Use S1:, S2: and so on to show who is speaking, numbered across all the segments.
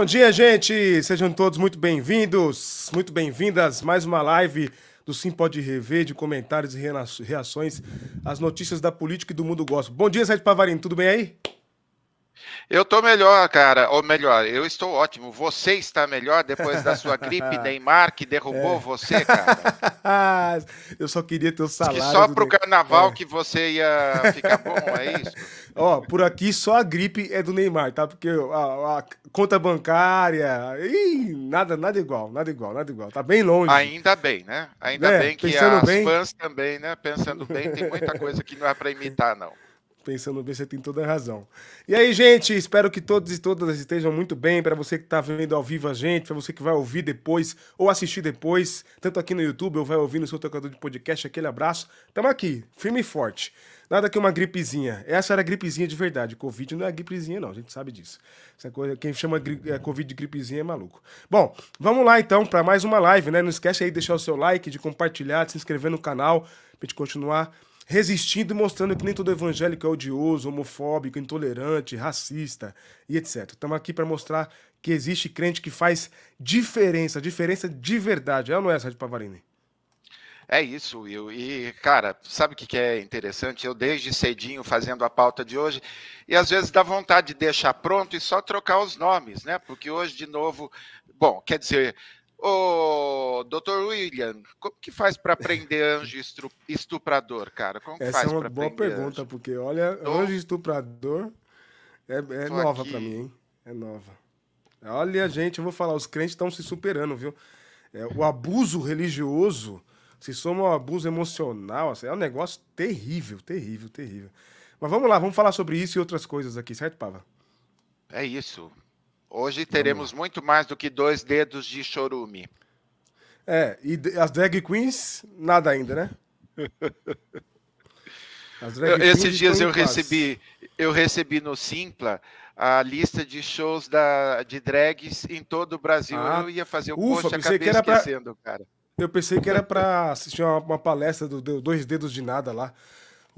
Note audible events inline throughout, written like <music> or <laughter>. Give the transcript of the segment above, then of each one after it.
S1: Bom dia, gente! Sejam todos muito bem-vindos, muito bem-vindas. Mais uma live do Sim Pode Rever, de comentários e reações às notícias da política e do mundo gospel. Bom dia, Sérgio Pavarini, tudo bem aí?
S2: Eu tô melhor, cara. Ou melhor, eu estou ótimo. Você está melhor depois da sua gripe <laughs> Neymar que derrubou é. você, cara. <laughs>
S1: eu só queria ter o salário.
S2: Que só pro carnaval é. que você ia ficar bom, é isso? <laughs>
S1: Ó, por aqui só a gripe é do Neymar, tá? Porque a, a conta bancária, ih, nada, nada igual, nada igual, nada igual. Tá bem longe.
S2: Ainda bem, né? Ainda é, bem que as bem... fãs também, né? Pensando bem, tem muita coisa que não é para imitar, não
S1: pensando bem, você tem toda a razão. E aí, gente, espero que todos e todas estejam muito bem. Para você que está vendo ao vivo a gente, para você que vai ouvir depois ou assistir depois, tanto aqui no YouTube ou vai ouvir no seu tocador de podcast, aquele abraço. Estamos aqui, firme e forte. Nada que uma gripezinha. Essa era gripezinha de verdade. Covid não é gripezinha, não. A gente sabe disso. Essa coisa, quem chama é, Covid de gripezinha é maluco. Bom, vamos lá então para mais uma live, né? Não esquece aí de deixar o seu like, de compartilhar, de se inscrever no canal, pra gente continuar resistindo e mostrando que nem todo evangélico é odioso, homofóbico, intolerante, racista e etc. Estamos aqui para mostrar que existe crente que faz diferença, diferença de verdade. É ou não é, Sérgio Pavarini?
S2: É isso, Will. E, cara, sabe o que é interessante? Eu, desde cedinho, fazendo a pauta de hoje, e às vezes dá vontade de deixar pronto e só trocar os nomes, né? Porque hoje, de novo, bom, quer dizer, Ô, doutor William, como que faz para prender anjo estuprador, cara? Como
S1: Essa
S2: faz
S1: é uma boa pergunta, anjo? porque olha, Tô... anjo estuprador é, é nova para mim, hein? É nova. Olha, gente, eu vou falar, os crentes estão se superando, viu? É, o abuso religioso, se soma ao abuso emocional, assim, é um negócio terrível, terrível, terrível. Mas vamos lá, vamos falar sobre isso e outras coisas aqui, certo, Pava?
S2: É isso. Hoje teremos muito mais do que dois dedos de chorume.
S1: É, e as drag queens, nada ainda, né? <laughs>
S2: Esses dias eu recebi, eu recebi no Simpla a lista de shows da, de drags em todo o Brasil. Ah, eu ia fazer o ufa, post, acabei que era esquecendo, pra... cara.
S1: Eu pensei que era para <laughs> assistir uma, uma, palestra do, do Dois Dedos de Nada lá.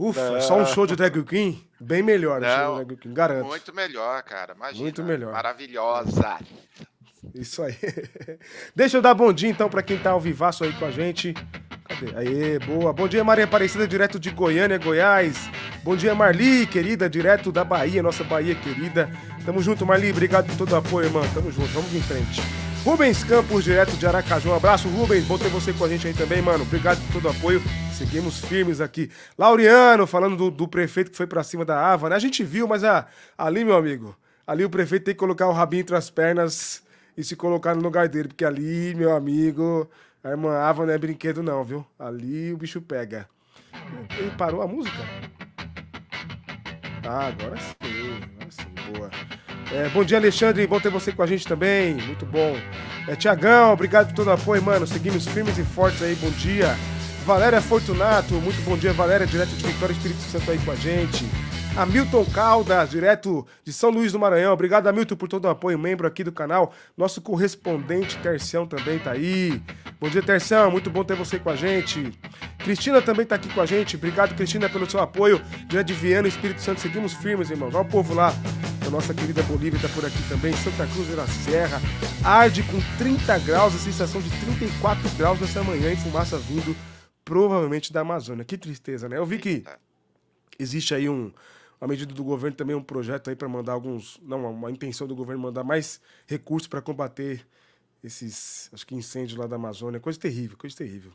S1: Ufa, não. só um show de drag queen? Bem melhor, não, drag queen, garanto.
S2: Muito melhor, cara. Imagina.
S1: Muito melhor.
S2: Maravilhosa.
S1: Isso aí. <laughs> Deixa eu dar bom dia então para quem tá ao vivaço aí com a gente. Cadê? Aê, boa. Bom dia, Maria Aparecida, direto de Goiânia, Goiás. Bom dia, Marli, querida, direto da Bahia, nossa Bahia querida. Tamo junto, Marli. Obrigado por todo o apoio, irmã. Tamo junto. Vamos em frente. Rubens Campos, direto de Aracaju. Um abraço, Rubens. Bom ter você com a gente aí também, mano. Obrigado por todo o apoio. Seguimos firmes aqui. Laureano, falando do, do prefeito que foi para cima da Ava, né? A gente viu, mas a, ali, meu amigo, ali o prefeito tem que colocar o rabinho entre as pernas e se colocar no lugar dele, porque ali, meu amigo, a irmã Ava não é brinquedo, não, viu? Ali o bicho pega. Ele parou a música? Ah, agora sim, agora sim, boa. É, bom dia, Alexandre. Bom ter você com a gente também. Muito bom. É, Tiagão, obrigado por todo o apoio, mano. Seguimos firmes e fortes aí. Bom dia. Valéria Fortunato, muito bom dia, Valéria, direto de Vitória Espírito Santo aí com a gente. Hamilton Caldas, direto de São Luís do Maranhão. Obrigado, Hamilton, por todo o apoio, membro aqui do canal. Nosso correspondente Tercião também tá aí. Bom dia, Tercião, muito bom ter você com a gente. Cristina também tá aqui com a gente. Obrigado, Cristina, pelo seu apoio. Direto de Viana, Espírito Santo, seguimos firmes, irmão. Olha o povo lá. A nossa querida Bolívia tá por aqui também. Santa Cruz da Serra. Arde com 30 graus, a sensação de 34 graus nessa manhã e fumaça vindo provavelmente da Amazônia. Que tristeza, né? Eu vi que existe aí um, uma medida do governo também, um projeto aí para mandar alguns, não, uma intenção do governo mandar mais recursos para combater esses, acho que incêndios lá da Amazônia. Coisa terrível, coisa terrível.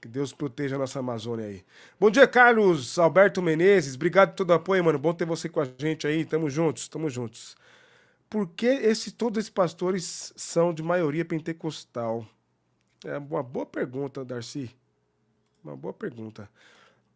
S1: Que Deus proteja a nossa Amazônia aí. Bom dia, Carlos Alberto Menezes. Obrigado por todo o apoio, mano. Bom ter você com a gente aí. Tamo juntos, tamo juntos. Por que esse, todos esses pastores são de maioria pentecostal? É uma boa pergunta, Darcy. Uma boa pergunta.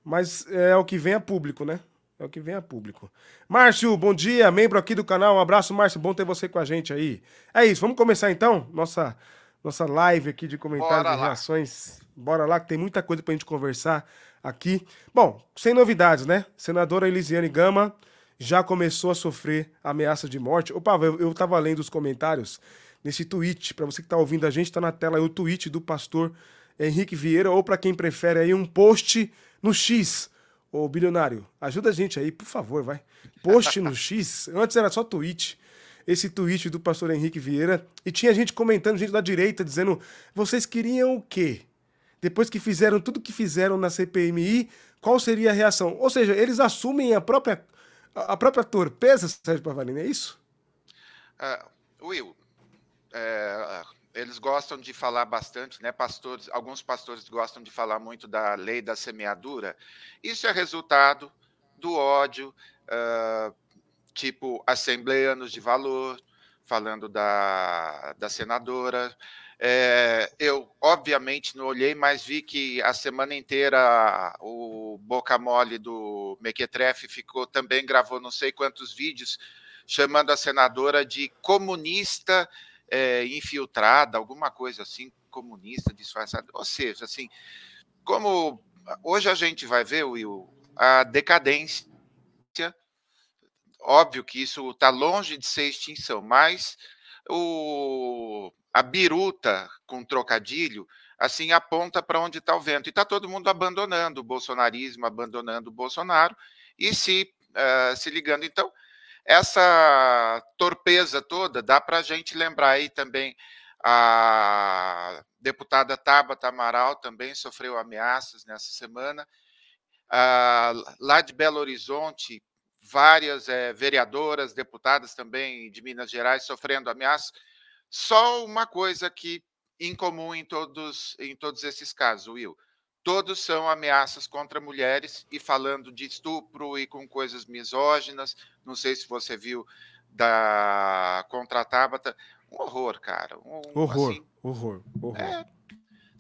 S1: Mas é o que vem a público, né? É o que vem a público. Márcio, bom dia, membro aqui do canal. Um abraço, Márcio. Bom ter você com a gente aí. É isso, vamos começar então? Nossa, nossa live aqui de comentários e reações. Bora lá, que tem muita coisa pra gente conversar aqui. Bom, sem novidades, né? Senadora Elisiane Gama já começou a sofrer ameaça de morte. Opa, eu, eu tava lendo os comentários nesse tweet. Para você que tá ouvindo a gente, tá na tela aí o tweet do pastor Henrique Vieira, ou para quem prefere aí, um post no X. Ô, bilionário, ajuda a gente aí, por favor, vai. Post no <laughs> X. Antes era só tweet. esse tweet do pastor Henrique Vieira e tinha gente comentando, gente da direita, dizendo: vocês queriam o quê? Depois que fizeram tudo que fizeram na CPMI, qual seria a reação? Ou seja, eles assumem a própria, a própria torpeza, Sérgio Pavarini, é isso?
S2: Uh, Will, é, eles gostam de falar bastante, né? Pastores, alguns pastores gostam de falar muito da lei da semeadura. Isso é resultado do ódio, uh, tipo assembleanos de valor, falando da, da senadora. É, eu, obviamente, não olhei, mas vi que a semana inteira o Boca Mole do Mequetrefe ficou também gravou não sei quantos vídeos chamando a senadora de comunista é, infiltrada, alguma coisa assim, comunista, disfarçada. Ou seja, assim, como hoje a gente vai ver, Will, a decadência. Óbvio que isso está longe de ser extinção, mas o, a biruta com trocadilho assim aponta para onde está o vento. E está todo mundo abandonando o bolsonarismo, abandonando o Bolsonaro e se, uh, se ligando. Então, essa torpeza toda dá para a gente lembrar aí também a deputada Tabata Amaral também sofreu ameaças nessa semana. Lá de Belo Horizonte, várias é, vereadoras, deputadas também de Minas Gerais sofrendo ameaças. Só uma coisa que em comum em todos, em todos esses casos, Will todos são ameaças contra mulheres e falando de estupro e com coisas misóginas. Não sei se você viu da contra a Tabata. Um horror, cara. Um,
S1: horror, assim, horror, horror. É,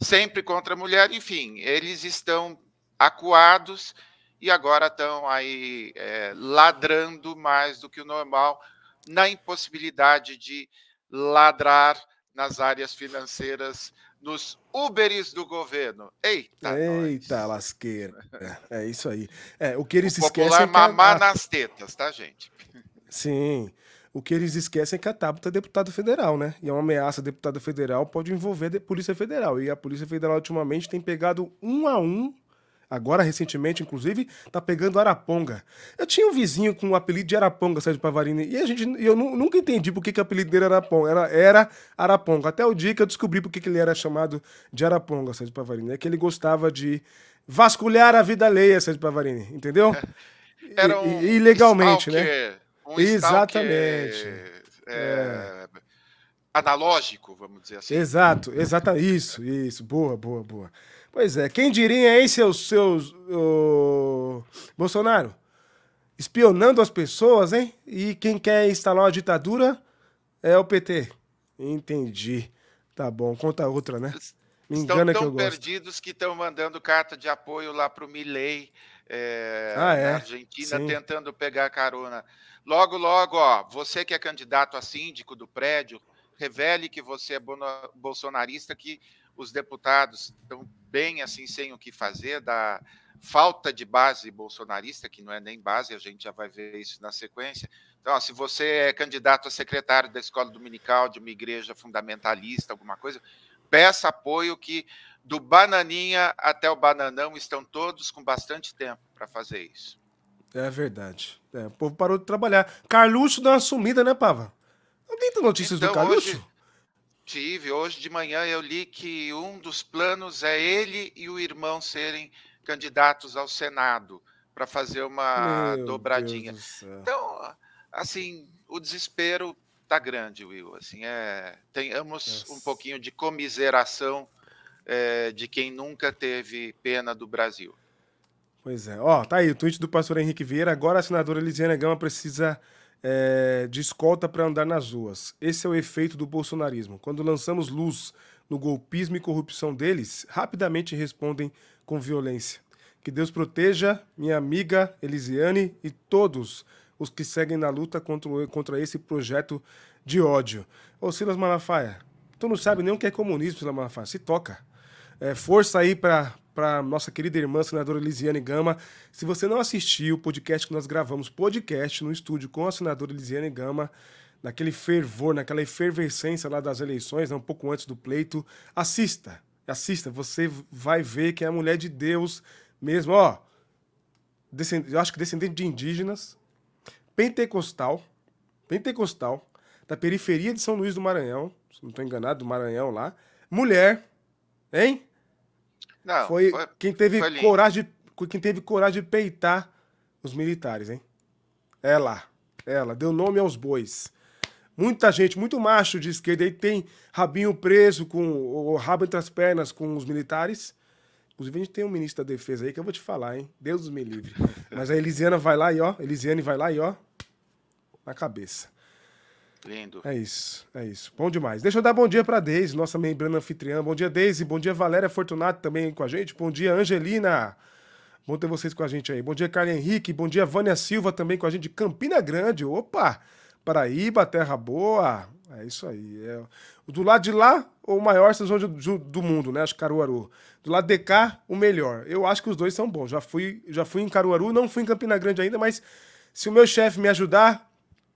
S2: sempre contra a mulher. Enfim, eles estão acuados e agora estão aí é, ladrando mais do que o normal na impossibilidade de ladrar nas áreas financeiras nos Uberes do governo. Eita,
S1: Eita
S2: nós.
S1: lasqueira. <laughs> É, é, isso aí. É, o que eles
S2: o
S1: esquecem.
S2: Popular é mamar nas tetas, tá, gente?
S1: Sim. O que eles esquecem é que a Tabata é deputado federal, né? E é uma ameaça deputado federal pode envolver a Polícia Federal. E a Polícia Federal ultimamente tem pegado um a um Agora, recentemente, inclusive, tá pegando Araponga. Eu tinha um vizinho com o apelido de Araponga, Sérgio Pavarini, e a gente, eu nunca entendi por que, que o apelido dele era Araponga. Era, era Araponga. Até o dia que eu descobri por que, que ele era chamado de Araponga, Sérgio Pavarini. É que ele gostava de vasculhar a vida alheia, Sérgio Pavarini, entendeu? <laughs>
S2: Era um
S1: ilegalmente, né?
S2: stalker, né? Um
S1: Exatamente.
S2: é... é. Analógico, vamos dizer assim.
S1: Exato, exato. Isso, isso. Boa, boa, boa. Pois é, quem diria, hein, seus, seus uh, Bolsonaro? Espionando as pessoas, hein? E quem quer instalar uma ditadura é o PT. Entendi. Tá bom, conta outra, né?
S2: Me engana estão tão que eu perdidos gosto. que estão mandando carta de apoio lá para o Milley, é, ah, é? na Argentina, Sim. tentando pegar carona. Logo, logo, ó, você que é candidato a síndico do prédio, revele que você é bolsonarista, que os deputados estão bem assim sem o que fazer da falta de base bolsonarista, que não é nem base, a gente já vai ver isso na sequência. Então, ó, se você é candidato a secretário da escola dominical de uma igreja fundamentalista, alguma coisa, peça apoio que do bananinha até o bananão estão todos com bastante tempo para fazer isso.
S1: É verdade. É, o povo parou de trabalhar. Carluxo deu uma sumida, né, Pava? Alguém tem notícias então, do Carluxo? Hoje,
S2: Tive. Hoje de manhã eu li que um dos planos é ele e o irmão serem candidatos ao Senado para fazer uma Meu dobradinha. Então, assim, o desespero tá grande, Will. Assim, é, tenhamos um pouquinho de comiseração é, de quem nunca teve pena do Brasil.
S1: Pois é. Ó, tá aí o tweet do pastor Henrique Vieira. Agora a senadora Elisiane Gama precisa é, de escolta para andar nas ruas. Esse é o efeito do bolsonarismo. Quando lançamos luz no golpismo e corrupção deles, rapidamente respondem com violência. Que Deus proteja minha amiga Elisiane e todos os que seguem na luta contra, contra esse projeto de ódio. Ô Silas Malafaia, tu não sabe nem o que é comunismo, Silas Malafaia. Se toca. É, força aí para para nossa querida irmã, senadora Elisiane Gama. Se você não assistiu o podcast que nós gravamos, podcast no estúdio com a senadora Elisiane Gama, naquele fervor, naquela efervescência lá das eleições, né, um pouco antes do pleito, assista, assista. Você vai ver que é a mulher de Deus mesmo, ó. eu acho que descendente de indígenas, pentecostal, pentecostal, da periferia de São Luís do Maranhão, se não estou enganado, do Maranhão lá. Mulher, hein?
S2: Não,
S1: foi, foi quem teve foi coragem de, quem teve coragem de peitar os militares, hein? Ela, ela deu nome aos bois. Muita gente, muito macho de esquerda aí tem rabinho preso com o rabo entre as pernas com os militares. Inclusive a gente tem um ministro da defesa aí que eu vou te falar, hein? Deus me livre. <laughs> Mas a Elisiana vai lá e ó, Elisiane vai lá e ó, na cabeça.
S2: Lindo.
S1: É isso, é isso. Bom demais. Deixa eu dar bom dia para Deise, nossa membrana anfitriã. Bom dia, Deise. Bom dia, Valéria Fortunato também com a gente. Bom dia, Angelina. Bom ter vocês com a gente aí. Bom dia, Carlos Henrique. Bom dia, Vânia Silva também com a gente de Campina Grande. Opa! Paraíba, Terra Boa. É isso aí. É... Do lado de lá, o maior São do mundo, né? Acho que Caruaru. Do lado de cá, o melhor. Eu acho que os dois são bons. Já fui, já fui em Caruaru, não fui em Campina Grande ainda, mas se o meu chefe me ajudar,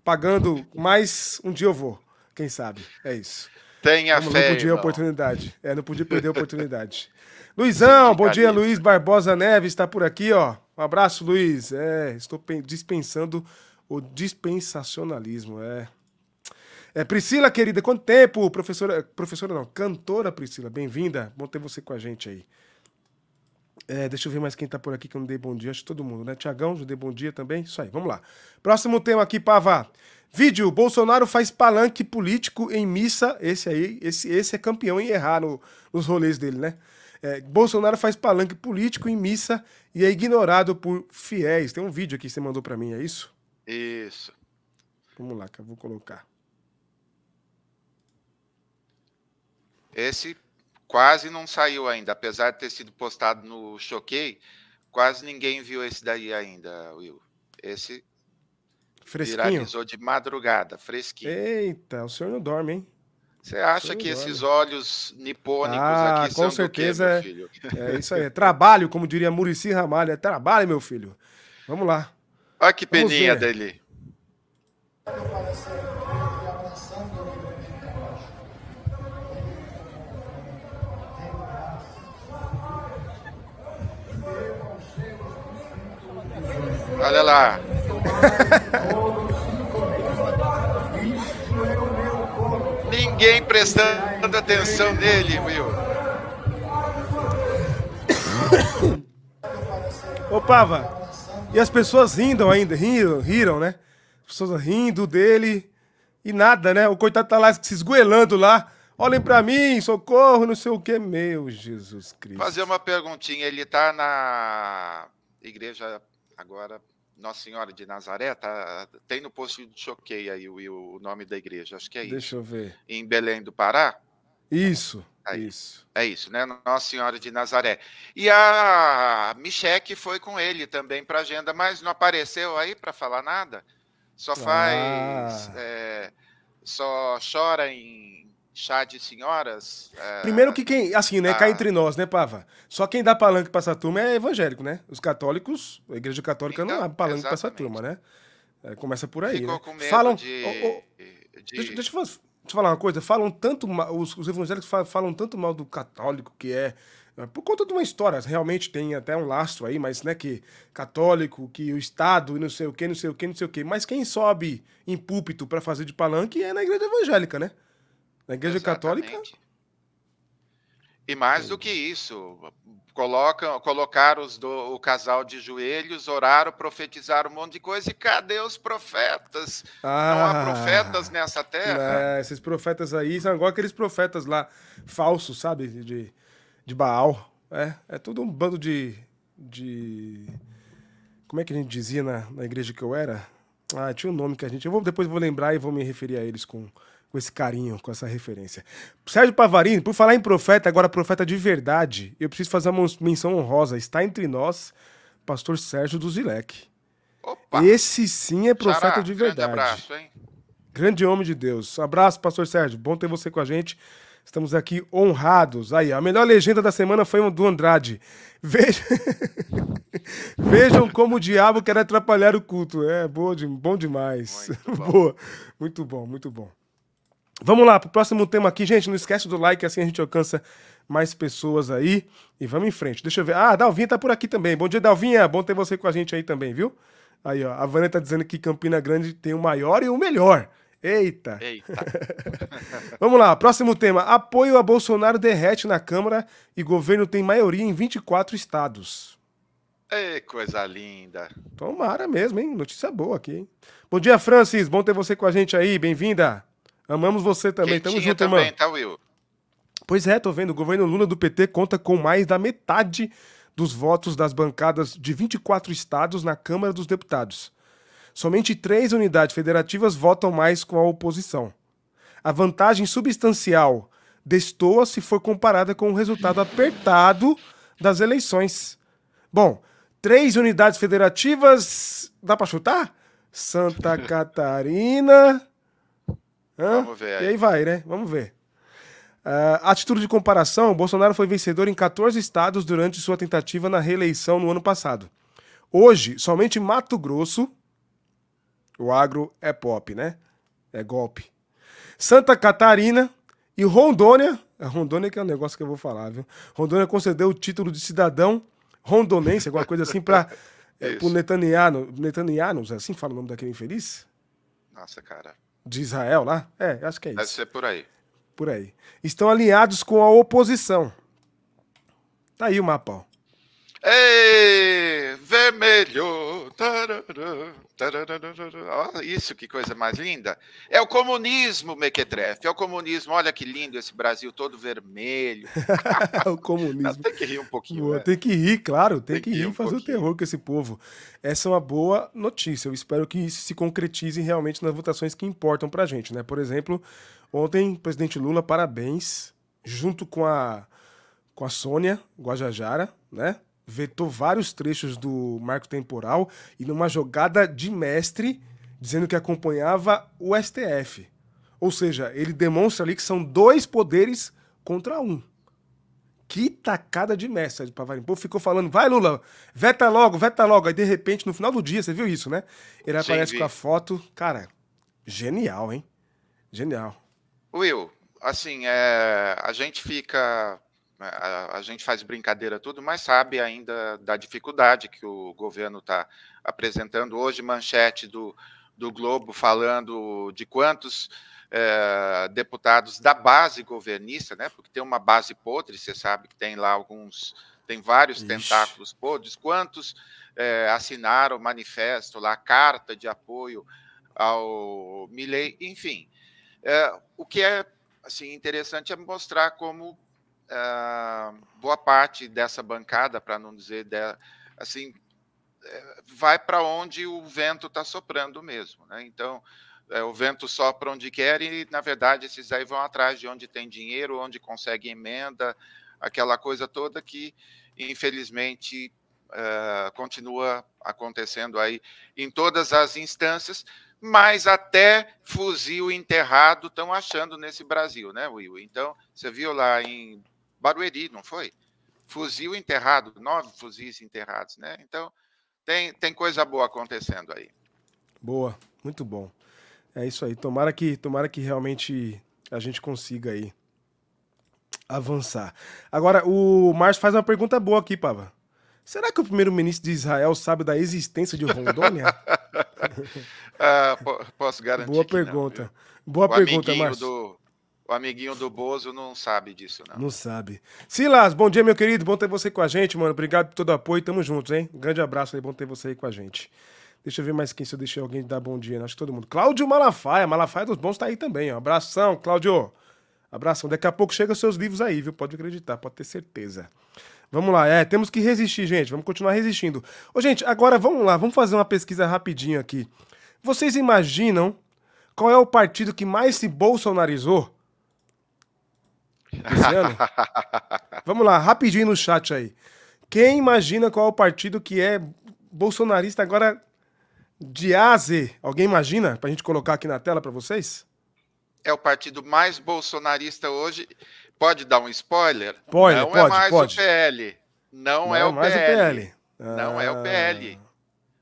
S1: pagando mais, um dia eu vou. Quem sabe? É isso.
S2: Tenha
S1: Vamos,
S2: fé.
S1: Não podia a oportunidade. É, não podia perder a <laughs> oportunidade. Luizão, bom dia, Luiz Barbosa Neves está por aqui, ó. Um abraço, Luiz. É, estou dispensando o dispensacionalismo, é. É, Priscila, querida, quanto tempo? Professora, professora não, cantora Priscila, bem-vinda. Bom ter você com a gente aí. É, deixa eu ver mais quem tá por aqui que eu não dei bom dia. Acho que todo mundo, né? Tiagão, já dei bom dia também. Isso aí, vamos lá. Próximo tema aqui, Pava. Vídeo: Bolsonaro faz palanque político em missa. Esse aí, esse, esse é campeão em errar no, nos rolês dele, né? É, Bolsonaro faz palanque político em missa e é ignorado por fiéis. Tem um vídeo aqui que você mandou para mim, é isso?
S2: Isso.
S1: Vamos lá, que eu vou colocar.
S2: Esse quase não saiu ainda, apesar de ter sido postado no Choquei, quase ninguém viu esse daí ainda, Will. Esse
S1: fresquinho.
S2: viralizou de madrugada, fresquinho.
S1: Eita, o senhor não dorme, hein?
S2: Você acha que dorme. esses olhos nipônicos ah, aqui
S1: com são certeza quê, é, <laughs> é isso aí. É trabalho, como diria Murici Ramalho, é trabalho, meu filho. Vamos lá.
S2: Olha que peninha dele. Olha lá. Ninguém prestando atenção nele, Will.
S1: Ô, Pava, e as pessoas rindo ainda, riram, riram, né? As pessoas rindo dele e nada, né? O coitado tá lá se esgoelando lá. Olhem para mim, socorro, não sei o que. Meu Jesus Cristo.
S2: Fazer uma perguntinha. Ele tá na igreja agora, Nossa Senhora de Nazaré? Tá, tem no post de choquei aí o, o nome da igreja. Acho que é
S1: Deixa
S2: isso.
S1: Deixa eu ver.
S2: Em Belém do Pará?
S1: Isso. É isso.
S2: É isso, né? Nossa Senhora de Nazaré. E a Micheque foi com ele também para a agenda, mas não apareceu aí para falar nada. Só faz. Ah. É, só chora em chá de senhoras. É,
S1: Primeiro que quem, assim, né, a... cá entre nós, né, Pava? Só quem dá palanque para essa turma é evangélico, né? Os católicos, a igreja católica então, não dá palanque para essa turma, né? É, começa por aí.
S2: Ficou
S1: né?
S2: com medo
S1: Falam,
S2: de,
S1: oh, oh, de... Deixa, deixa eu Deixa eu falar uma coisa, falam tanto os, os evangélicos falam, tanto mal do católico que é né, por conta de uma história, realmente tem até um lastro aí, mas né que católico, que o Estado e não sei o que, não sei o que, não sei o que, mas quem sobe em púlpito para fazer de palanque é na igreja evangélica, né? Na igreja Exatamente. católica
S2: e mais do que isso, colocam, colocaram os do, o casal de joelhos, oraram, profetizaram um monte de coisa. E cadê os profetas? Ah, Não há ah. profetas nessa terra?
S1: É, esses profetas aí são igual aqueles profetas lá falsos, sabe? De, de Baal. É, é tudo um bando de, de. Como é que a gente dizia na, na igreja que eu era? Ah, tinha um nome que a gente. Eu vou, depois vou lembrar e vou me referir a eles com, com esse carinho, com essa referência. Sérgio Pavarini, por falar em profeta, agora profeta de verdade, eu preciso fazer uma menção honrosa. Está entre nós, pastor Sérgio do Zilek. Opa. Esse sim é profeta de verdade. Grande abraço, hein? Grande homem de Deus. Abraço, pastor Sérgio. Bom ter você com a gente. Estamos aqui honrados. Aí, a melhor legenda da semana foi do Andrade. Veja... <laughs> Vejam como o diabo quer atrapalhar o culto. É, boa, bom demais. Muito <laughs> bom. Boa. Muito bom, muito bom. Vamos lá, para o próximo tema aqui, gente. Não esquece do like, assim a gente alcança mais pessoas aí. E vamos em frente. Deixa eu ver. Ah, a Dalvinha tá por aqui também. Bom dia, Dalvinha. Bom ter você com a gente aí também, viu? Aí, ó. A Vânia tá dizendo que Campina Grande tem o maior e o melhor. Eita. Eita. <laughs> Vamos lá, próximo tema. Apoio a Bolsonaro derrete na Câmara e governo tem maioria em 24 estados.
S2: Ei, coisa linda.
S1: Tomara mesmo, hein? Notícia boa aqui, hein? Bom dia, Francis. Bom ter você com a gente aí. Bem-vinda. Amamos você também. Quentinha Tamo junto, também, irmão. tá, Will? Pois é, tô vendo. O governo Lula do PT conta com mais da metade dos votos das bancadas de 24 estados na Câmara dos Deputados. Somente três unidades federativas votam mais com a oposição. A vantagem substancial destoa se for comparada com o resultado apertado das eleições. Bom, três unidades federativas. Dá para chutar? Santa Catarina. Hã? Vamos ver aí. E aí vai, né? Vamos ver. Uh, a título de comparação, Bolsonaro foi vencedor em 14 estados durante sua tentativa na reeleição no ano passado. Hoje, somente Mato Grosso, o agro é pop, né? É golpe. Santa Catarina e Rondônia, a Rondônia que é um negócio que eu vou falar, viu? Rondônia concedeu o título de cidadão rondonense, alguma coisa assim, para <laughs> é, o Netanyahu, Netanyahu, assim fala o nome daquele infeliz?
S2: Nossa, cara.
S1: De Israel lá? É, acho que é isso.
S2: Deve ser por aí
S1: por aí. Estão alinhados com a oposição. Tá aí o mapa, ó.
S2: Ei, vermelho. Oh, isso, que coisa mais linda. É o comunismo, Mequetrefe. É o comunismo. Olha que lindo esse Brasil todo vermelho. <laughs>
S1: o comunismo.
S2: Tem que rir um pouquinho. Boa,
S1: né? Tem que rir, claro. Tem, tem que rir e fazer pouquinho. o terror com esse povo. Essa é uma boa notícia. Eu espero que isso se concretize realmente nas votações que importam pra gente, né? Por exemplo, ontem, presidente Lula, parabéns, junto com a, com a Sônia Guajajara, né? Vetou vários trechos do marco temporal e numa jogada de mestre dizendo que acompanhava o STF. Ou seja, ele demonstra ali que são dois poderes contra um. Que tacada de mestre de Pavarim. O povo ficou falando, vai Lula, veta logo, veta logo. Aí de repente, no final do dia, você viu isso, né? Ele aparece Sim, com a foto. Cara, genial, hein? Genial.
S2: Will, assim, é, a gente fica a, a, gente faz brincadeira tudo, mas sabe ainda da dificuldade que o governo está apresentando. Hoje, manchete do, do Globo falando de quantos é, deputados da base governista, né? Porque tem uma base podre, você sabe que tem lá alguns, tem vários Ixi. tentáculos podres. Quantos é, assinaram o manifesto lá, carta de apoio ao Milley, enfim. É, o que é assim interessante é mostrar como boa parte dessa bancada, para não dizer de, assim, é, vai para onde o vento está soprando mesmo. Né? Então, é, o vento sopra onde quer e, na verdade, esses aí vão atrás de onde tem dinheiro, onde consegue emenda, aquela coisa toda que, infelizmente, uh, continua acontecendo aí em todas as instâncias, mas até fuzil enterrado estão achando nesse Brasil, né, Will? Então, você viu lá em Barueri, não foi? Fuzil enterrado, nove fuzis enterrados, né? Então, tem, tem coisa boa acontecendo aí.
S1: Boa, muito bom. É isso aí. Tomara que, tomara que realmente a gente consiga aí avançar. Agora, o Márcio faz uma pergunta boa aqui, Pava. Será que o primeiro-ministro de Israel sabe da existência de Rondônia? <laughs>
S2: ah, posso garantir.
S1: Boa pergunta. Não, Boa o pergunta, Márcio.
S2: Do, o amiguinho do Bozo não sabe disso, não.
S1: Não sabe. Silas, bom dia, meu querido. Bom ter você com a gente, mano. Obrigado por todo o apoio. Tamo juntos, hein? grande abraço aí, bom ter você aí com a gente. Deixa eu ver mais quem, se eu deixei alguém dar bom dia. Né? Acho que todo mundo. Cláudio Malafaia. Malafaia dos Bons tá aí também, ó. Abração, Cláudio. Abração. Daqui a pouco chega seus livros aí, viu? Pode acreditar, pode ter certeza. Vamos lá, é, temos que resistir, gente. Vamos continuar resistindo. Ô, gente, agora vamos lá, vamos fazer uma pesquisa rapidinho aqui. Vocês imaginam qual é o partido que mais se bolsonarizou? Esse ano? <laughs> Vamos lá, rapidinho no chat aí. Quem imagina qual é o partido que é bolsonarista agora de A a Z? Alguém imagina? Pra gente colocar aqui na tela para vocês?
S2: É o partido mais bolsonarista hoje. Pode dar um spoiler?
S1: Pode,
S2: Não
S1: pode,
S2: é mais
S1: pode.
S2: o PL. Não, Não é, o mais PL. o PL. Não ah. é o PL.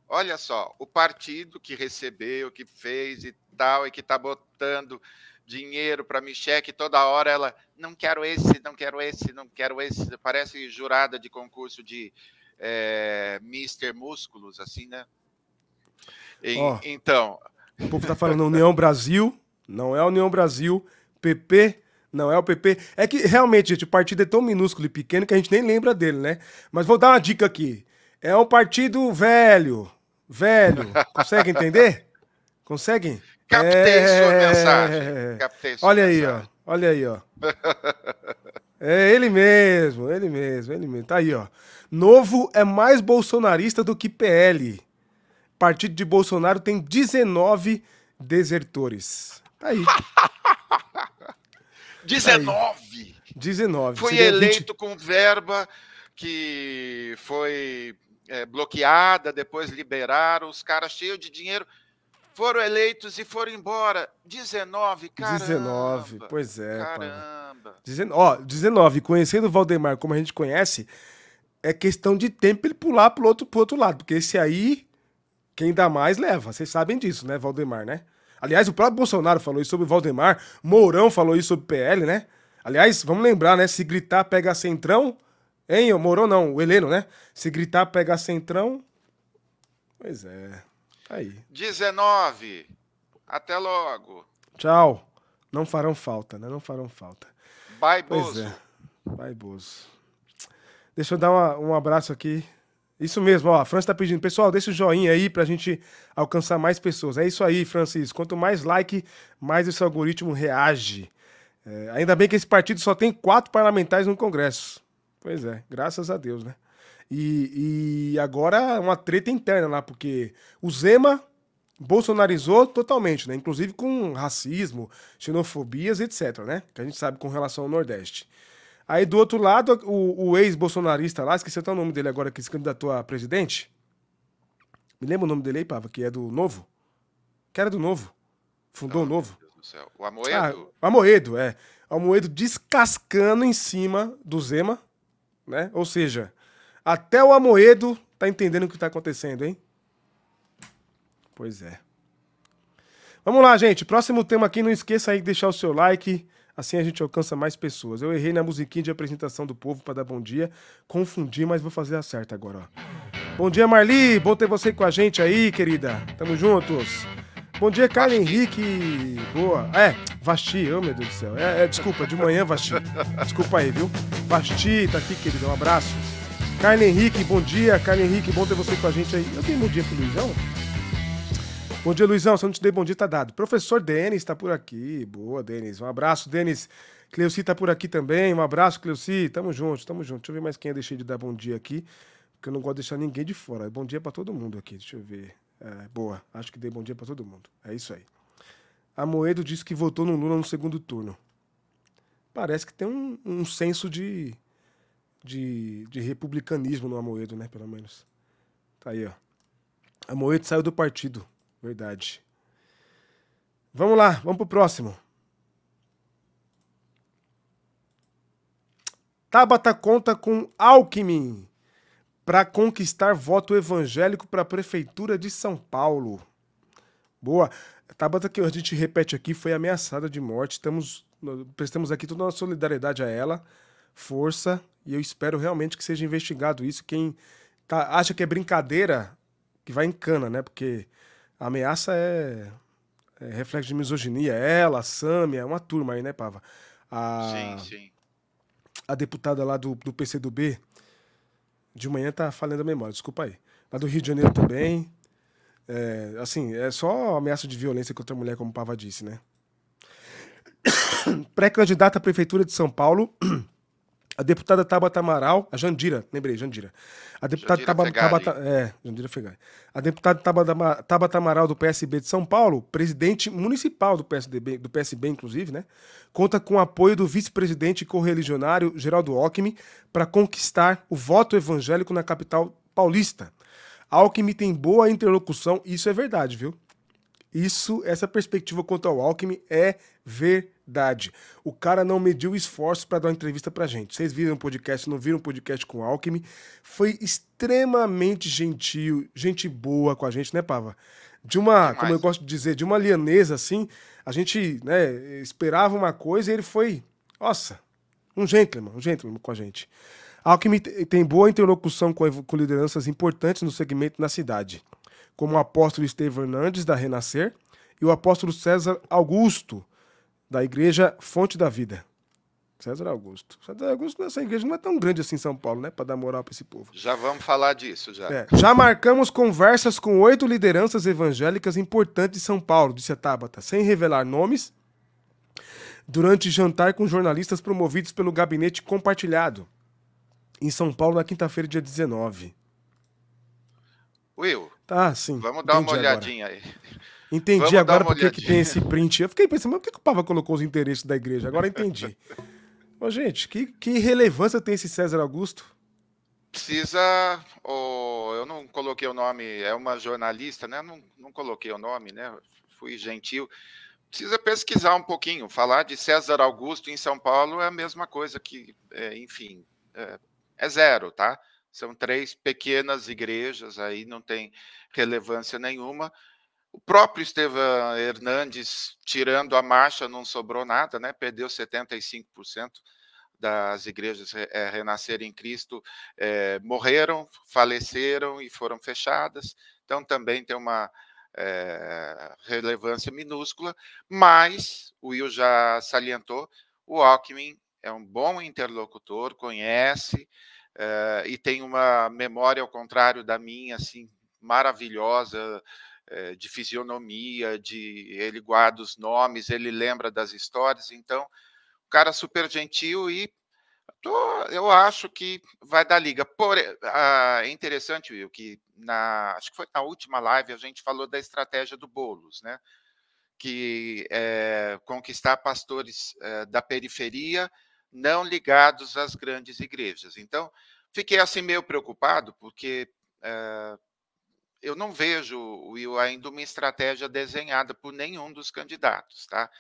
S2: Olha só, o partido que recebeu, que fez e tal, e que está botando dinheiro para Michelle, que toda hora ela não quero esse, não quero esse, não quero esse. Parece jurada de concurso de é, Mister Músculos, assim, né? E, oh, então.
S1: O povo tá falando União Brasil, Não é a União Brasil, PP não é o PP. É que realmente, gente, o partido é tão minúsculo e pequeno que a gente nem lembra dele, né? Mas vou dar uma dica aqui. É um partido velho. Velho. Consegue entender? Conseguem?
S2: Captei é... sua mensagem. Captei sua
S1: Olha
S2: mensagem.
S1: aí, ó. Olha aí, ó. é ele mesmo, ele mesmo, ele mesmo. Tá aí, ó. Novo é mais bolsonarista do que PL. Partido de Bolsonaro tem 19 desertores. Tá aí. <laughs>
S2: 19!
S1: 19.
S2: Foi eleito 20... com verba que foi é, bloqueada, depois liberaram, os caras cheios de dinheiro foram eleitos e foram embora. 19, caramba.
S1: 19, pois é.
S2: Caramba.
S1: Dezen... Ó, 19, conhecendo o Valdemar como a gente conhece, é questão de tempo ele pular pro outro, pro outro lado, porque esse aí, quem dá mais leva. Vocês sabem disso, né, Valdemar, né? Aliás, o próprio Bolsonaro falou isso sobre o Valdemar, Mourão falou isso sobre o PL, né? Aliás, vamos lembrar, né? Se gritar, pega centrão. Hein, o Mourão não, o Heleno, né? Se gritar, pega centrão. Pois é. Aí.
S2: 19. Até logo.
S1: Tchau. Não farão falta, né? Não farão falta.
S2: Bye, Bozo. Pois é.
S1: Bye, Bozo. Deixa eu dar uma, um abraço aqui isso mesmo, ó. A França tá pedindo. Pessoal, deixa o joinha aí pra gente alcançar mais pessoas. É isso aí, Francis. Quanto mais like, mais esse algoritmo reage. É, ainda bem que esse partido só tem quatro parlamentares no Congresso. Pois é, graças a Deus, né? E, e agora uma treta interna lá, porque o Zema bolsonarizou totalmente, né? Inclusive com racismo, xenofobias, etc, né? Que a gente sabe com relação ao Nordeste. Aí do outro lado, o, o ex-bolsonarista lá, esqueci até o nome dele agora, que se candidatou a presidente. Me lembra o nome dele aí, Pava? Que é do Novo? Que era do Novo. Fundou o Novo.
S2: O Amoedo? Ah,
S1: o Amoedo, é. O Amoedo descascando em cima do Zema, né? Ou seja, até o Amoedo tá entendendo o que tá acontecendo, hein? Pois é. Vamos lá, gente. Próximo tema aqui, não esqueça aí de deixar o seu like, Assim a gente alcança mais pessoas. Eu errei na musiquinha de apresentação do povo para dar bom dia. Confundi, mas vou fazer a certa agora, ó. Bom dia, Marli. Bom ter você com a gente aí, querida. Tamo juntos. Bom dia, Carlos Henrique. Boa. É, Vasti, oh meu Deus do céu. É, é, desculpa, de manhã, Vasti. Desculpa aí, viu? Vasti, tá aqui, querido. Um abraço. Carlos Henrique, bom dia. Carlos Henrique, bom ter você com a gente aí. Eu tenho bom dia pro Luizão? Bom dia, Luizão. Se eu não te dei bom dia, tá dado. Professor Denis está por aqui. Boa, Denis. Um abraço, Denis. Cleuci tá por aqui também. Um abraço, Cleuci. Tamo junto, tamo junto. Deixa eu ver mais quem eu deixei de dar bom dia aqui, porque eu não gosto de deixar ninguém de fora. Bom dia para todo mundo aqui. Deixa eu ver. É, boa. Acho que dei bom dia para todo mundo. É isso aí. A Moedo disse que votou no Lula no segundo turno. Parece que tem um, um senso de, de, de republicanismo no Amoedo, né? Pelo menos. Tá aí, ó. A Moedo saiu do partido. Verdade. Vamos lá, vamos pro próximo. Tabata conta com Alckmin para conquistar voto evangélico para a prefeitura de São Paulo. Boa. Tabata que a gente repete aqui foi ameaçada de morte. Estamos prestamos aqui toda a nossa solidariedade a ela, força e eu espero realmente que seja investigado isso. Quem tá, acha que é brincadeira, que vai em cana, né? Porque a ameaça é, é reflexo de misoginia. Ela, a Sâmia, é uma turma aí, né, Pava? A,
S2: sim, sim.
S1: A deputada lá do, do PCdoB, de manhã tá falando a memória, desculpa aí. Lá do Rio de Janeiro também. É, assim, é só ameaça de violência contra a mulher, como o Pava disse, né? <coughs> Pré-candidata à Prefeitura de São Paulo a deputada Tabata Amaral, a Jandira, lembrei, Jandira. A deputada Tabata, Tabata, é, Jandira Fegali. A deputada Tabata, Tabata Amaral do PSB de São Paulo, presidente municipal do PSDB, do PSB inclusive, né? Conta com o apoio do vice-presidente correligionário Geraldo Alckmin para conquistar o voto evangélico na capital paulista. Alckmin tem boa interlocução, isso é verdade, viu? Isso, essa perspectiva quanto ao Alckmin é verdade. O cara não mediu esforço para dar uma entrevista pra gente. Vocês viram o podcast, não viram o podcast com o Alckmin? Foi extremamente gentil, gente boa com a gente, né, Pava? De uma, como eu gosto de dizer, de uma lianesa assim, a gente né, esperava uma coisa e ele foi, nossa, um gentleman, um gentleman com a gente. Alckmin tem boa interlocução com lideranças importantes no segmento na cidade como o apóstolo Estevão Hernandes, da Renascer, e o apóstolo César Augusto, da Igreja Fonte da Vida. César Augusto. César Augusto, essa igreja não é tão grande assim em São Paulo, né? Para dar moral para esse povo.
S2: Já vamos falar disso, já.
S1: É. Já marcamos conversas com oito lideranças evangélicas importantes de São Paulo, disse a Tabata, sem revelar nomes, durante jantar com jornalistas promovidos pelo Gabinete Compartilhado, em São Paulo, na quinta-feira, dia 19.
S2: Will,
S1: tá, sim.
S2: Vamos dar uma olhadinha
S1: agora.
S2: aí.
S1: Entendi Vamos agora porque que tem esse print. Eu fiquei pensando, mas por que o Papa colocou os interesses da igreja? Agora entendi. <laughs> Mas, gente, que, que relevância tem esse César Augusto?
S2: Precisa. Oh, eu não coloquei o nome, é uma jornalista, né? Não, não coloquei o nome, né? Fui gentil. Precisa pesquisar um pouquinho. Falar de César Augusto em São Paulo é a mesma coisa que, é, enfim, é, é zero, tá? São três pequenas igrejas aí, não tem relevância nenhuma. O próprio Estevam Hernandes, tirando a marcha, não sobrou nada, né? Perdeu 75% das igrejas é, renascer em Cristo, é, morreram, faleceram e foram fechadas. Então também tem uma é, relevância minúscula, mas o Will já salientou, o Alckmin é um bom interlocutor, conhece é, e tem uma memória ao contrário da minha, assim, maravilhosa é, de fisionomia, de ele guarda os nomes, ele lembra das histórias, então, o cara super gentil e tô, eu acho que vai dar liga. Por, ah, é interessante, Will, que na, acho que foi na última live a gente falou da estratégia do Bolos, né? Que é conquistar pastores é, da periferia não ligados às grandes igrejas. Então, fiquei assim meio preocupado, porque é, eu não vejo, Will, ainda uma estratégia desenhada por nenhum dos candidatos, tá?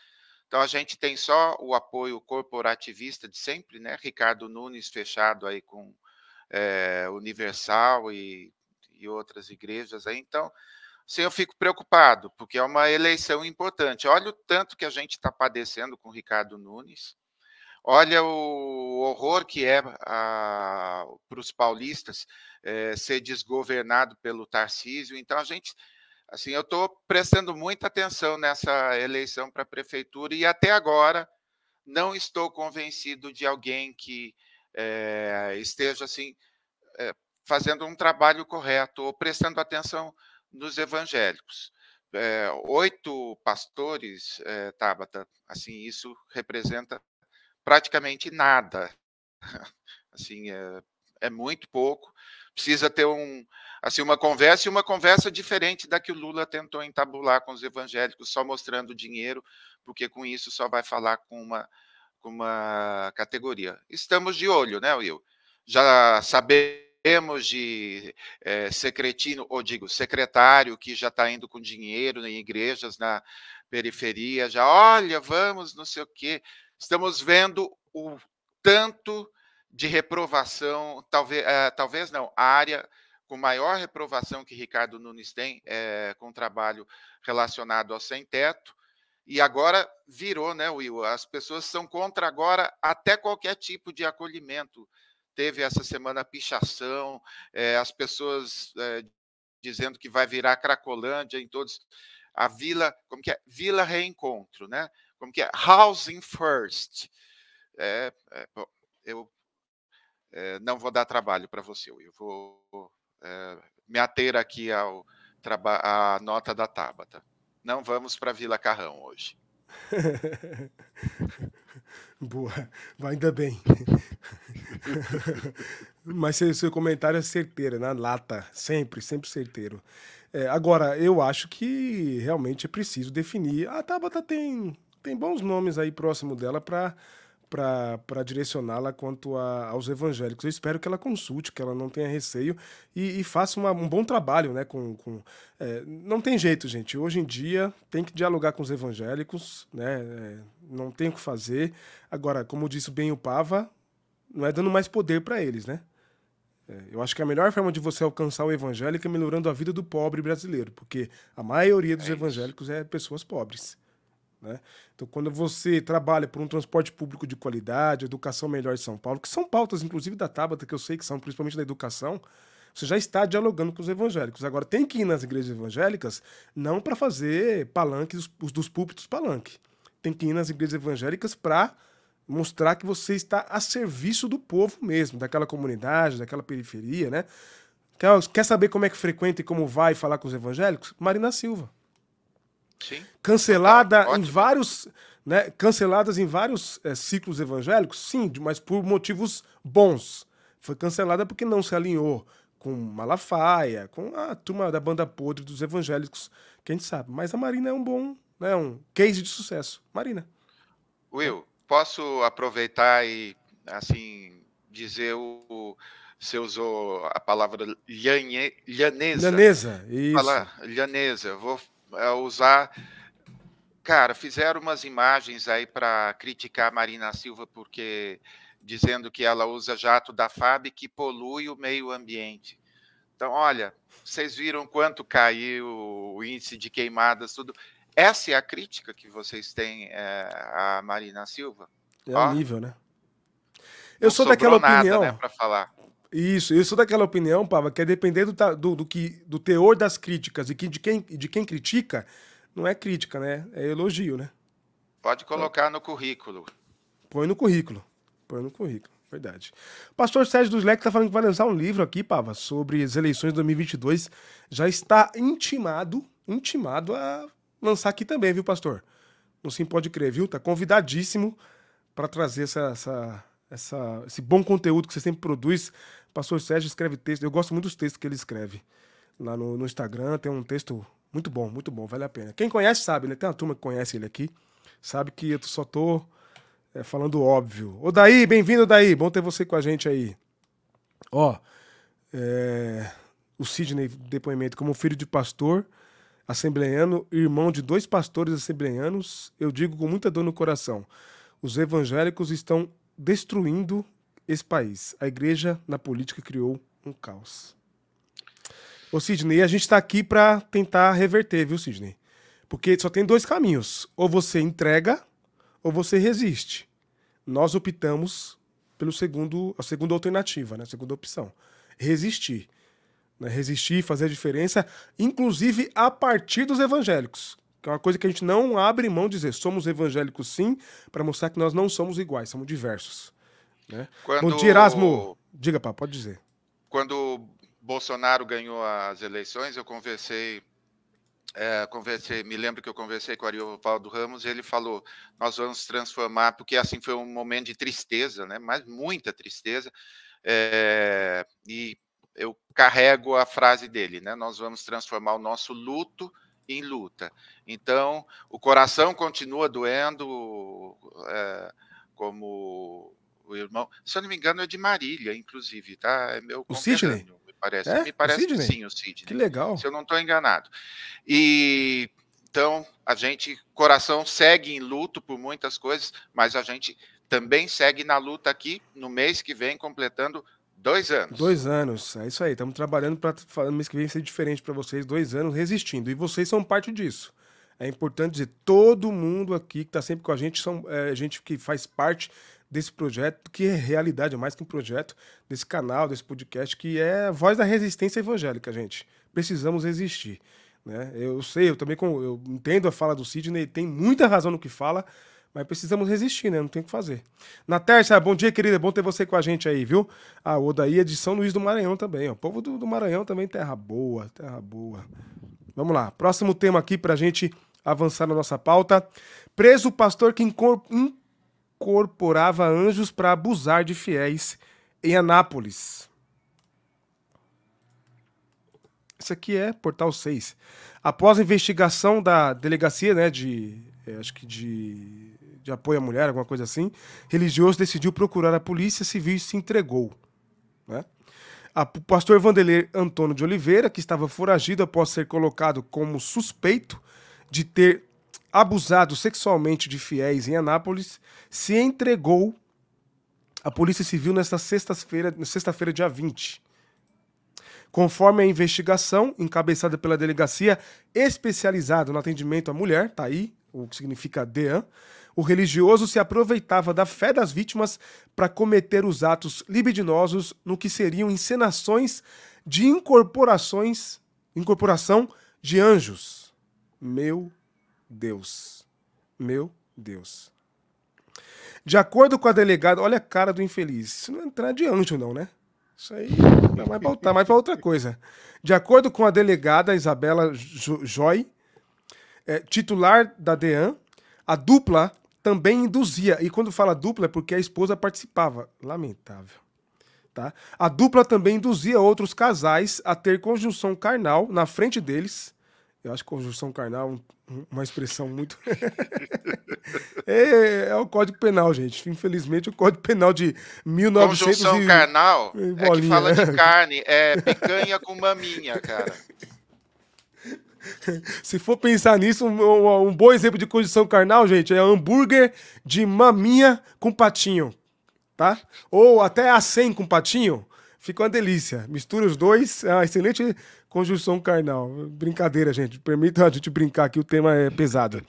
S2: Então a gente tem só o apoio corporativista de sempre, né? Ricardo Nunes fechado aí com é, Universal e, e outras igrejas aí. Então, sim, eu fico preocupado, porque é uma eleição importante. Olha o tanto que a gente está padecendo com Ricardo Nunes. Olha o horror que é para os paulistas é, ser desgovernado pelo Tarcísio. Então, a gente, assim, eu estou prestando muita atenção nessa eleição para a prefeitura e até agora não estou convencido de alguém que é, esteja assim é, fazendo um trabalho correto ou prestando atenção nos evangélicos. Oito pastores, Tabata, assim, isso representa praticamente nada. <laughs> Assim, é, é muito pouco. Precisa ter um, assim, uma conversa e uma conversa diferente da que o Lula tentou entabular com os evangélicos, só mostrando dinheiro, porque com isso só vai falar com uma, com uma categoria. Estamos de olho, né, Will? Já sabemos de é, secretino, ou digo, secretário que já está indo com dinheiro em igrejas na periferia, já, olha, vamos, não sei o quê. Estamos vendo o tanto de reprovação, talvez, é, talvez não, a área com maior reprovação que Ricardo Nunes tem é, com trabalho relacionado ao sem-teto, e agora virou, né, Will? As pessoas são contra agora até qualquer tipo de acolhimento. Teve essa semana pichação, é, as pessoas é, dizendo que vai virar Cracolândia em todos. A vila, como que é? Vila Reencontro, né? Como que é? Housing First. É, é, eu é, não vou dar trabalho para você, eu vou é, me ater aqui ao à nota da Tabata. Não vamos para Vila Carrão hoje. <laughs>
S1: Boa, ainda bem. <laughs> Mas seu, seu comentário é certeiro, na lata, sempre, sempre certeiro. É, agora, eu acho que realmente é preciso definir. A Tabata tem tem bons nomes aí próximo dela para para direcioná-la quanto a, aos evangélicos. Eu espero que ela consulte, que ela não tenha receio e, e faça uma, um bom trabalho, né? Com, com é, não tem jeito, gente. Hoje em dia tem que dialogar com os evangélicos, né? É, não tem o que fazer. Agora, como disse bem o Pava, não é dando mais poder para eles, né? É, eu acho que a melhor forma de você alcançar o evangélico é melhorando a vida do pobre brasileiro, porque a maioria dos é evangélicos é pessoas pobres. Né? Então, quando você trabalha por um transporte público de qualidade, educação melhor em São Paulo, que são pautas, inclusive, da Tabata, que eu sei que são, principalmente da educação, você já está dialogando com os evangélicos. Agora, tem que ir nas igrejas evangélicas não para fazer palanque dos, dos púlpitos palanque. Tem que ir nas igrejas evangélicas para mostrar que você está a serviço do povo mesmo, daquela comunidade, daquela periferia, né? Quer saber como é que frequenta e como vai falar com os evangélicos? Marina Silva. Sim. Cancelada em vários, né, canceladas em vários é, ciclos evangélicos, sim, mas por motivos bons. Foi cancelada porque não se alinhou com Malafaia, com a turma da banda podre dos evangélicos, que a gente sabe. Mas a Marina é um bom, né, um case de sucesso. Marina.
S2: Will, posso aproveitar e assim dizer o, você usou a palavra lhane, lhanesa.
S1: Lhanesa, isso.
S2: Falar lhanesa. Vou usar. Cara, fizeram umas imagens aí para criticar a Marina Silva porque dizendo que ela usa jato da FAB que polui o meio ambiente. Então, olha, vocês viram quanto caiu o índice de queimadas, tudo. Essa é a crítica que vocês têm é, à Marina Silva?
S1: É o nível, né? Eu sou daquela nada, opinião. Né,
S2: para falar.
S1: Isso, eu sou daquela opinião, Pava, que é depender do, do, do, que, do teor das críticas e que, de, quem, de quem critica, não é crítica, né? É elogio, né?
S2: Pode colocar no currículo.
S1: Põe no currículo. Põe no currículo, verdade. Pastor Sérgio dos Leque está falando que vai lançar um livro aqui, Pava, sobre as eleições de 2022. Já está intimado, intimado a lançar aqui também, viu, pastor? Não se pode crer, viu? Tá convidadíssimo para trazer essa, essa, essa, esse bom conteúdo que você sempre produz Pastor Sérgio escreve texto. Eu gosto muito dos textos que ele escreve. Lá no, no Instagram tem um texto muito bom, muito bom, vale a pena. Quem conhece sabe, né? Tem uma turma que conhece ele aqui. Sabe que eu só tô é, falando óbvio. Ô Daí, bem-vindo Daí. Bom ter você com a gente aí. Ó, é, o Sidney, depoimento, como filho de pastor assembleiano, irmão de dois pastores assembleianos, eu digo com muita dor no coração: os evangélicos estão destruindo esse país. A igreja na política criou um caos. Ô Sidney, a gente está aqui para tentar reverter, viu, Sidney? Porque só tem dois caminhos. Ou você entrega, ou você resiste. Nós optamos pelo segundo, a segunda alternativa, né? a segunda opção. Resistir. Né? Resistir, fazer a diferença, inclusive a partir dos evangélicos. Que é uma coisa que a gente não abre mão de dizer. Somos evangélicos sim, para mostrar que nós não somos iguais, somos diversos. Né? Quando... Bom dia, Erasmo. Diga, pá, pode dizer.
S2: Quando Bolsonaro ganhou as eleições, eu conversei, é, conversei, me lembro que eu conversei com o Ariovaldo Ramos e ele falou: nós vamos transformar, porque assim foi um momento de tristeza, né? Mas muita tristeza. É, e eu carrego a frase dele, né? Nós vamos transformar o nosso luto em luta. Então, o coração continua doendo, é, como o irmão. Se eu não me engano, é de Marília, inclusive, tá? É meu
S1: o Sidney?
S2: me parece. É? Me parece que sim, o Sidney.
S1: Que legal.
S2: Se eu não estou enganado. E então a gente, coração segue em luto por muitas coisas, mas a gente também segue na luta aqui no mês que vem, completando dois anos.
S1: Dois anos, é isso aí. Estamos trabalhando para no mês que vem ser diferente para vocês, dois anos resistindo. E vocês são parte disso. É importante dizer, todo mundo aqui que está sempre com a gente, são é, gente que faz parte desse projeto, que é realidade, mais que um projeto, desse canal, desse podcast, que é a voz da resistência evangélica, gente. Precisamos existir. Né? Eu sei, eu também eu entendo a fala do Sidney, tem muita razão no que fala, mas precisamos resistir, né? Não tem o que fazer. Na terça, bom dia, querida. É bom ter você com a gente aí, viu? Ah, o daí é de São Luís do Maranhão também. Ó. O povo do, do Maranhão também, terra boa, terra boa. Vamos lá. Próximo tema aqui pra gente avançar na nossa pauta. Preso pastor que incorporava anjos para abusar de fiéis em Anápolis. Isso aqui é Portal 6. Após a investigação da delegacia, né, de é, acho que de, de apoio à mulher, alguma coisa assim, religioso decidiu procurar a polícia civil e se entregou. Né? o pastor Vanderlei Antônio de Oliveira, que estava foragido após ser colocado como suspeito de ter abusado sexualmente de fiéis em Anápolis, se entregou à Polícia Civil nesta sexta-feira, sexta-feira, dia 20. Conforme a investigação, encabeçada pela delegacia especializada no atendimento à mulher, tá aí o que significa DEAN, o religioso se aproveitava da fé das vítimas para cometer os atos libidinosos no que seriam encenações de incorporações, incorporação de anjos. Meu Deus. Meu Deus. De acordo com a delegada, olha a cara do infeliz. Isso não é entrar de anjo, não, né? Isso aí não vai voltar mais para outra coisa. De acordo com a delegada Isabela Joy, é, titular da DEAN, a dupla também induzia. E quando fala dupla é porque a esposa participava. Lamentável. Tá? A dupla também induzia outros casais a ter conjunção carnal na frente deles. Eu acho conjunção carnal uma expressão muito. <laughs> é, é, o Código Penal, gente. Infelizmente, o Código Penal de 1900
S2: Conjunção
S1: e...
S2: carnal é que fala de <laughs> carne, é picanha com maminha, cara.
S1: Se for pensar nisso, um, um, bom exemplo de condição carnal, gente, é hambúrguer de maminha com patinho, tá? Ou até a 100 com patinho, fica uma delícia. Mistura os dois, é uma excelente conjunção carnal. Brincadeira, gente. Permita a gente brincar aqui, o tema é pesado.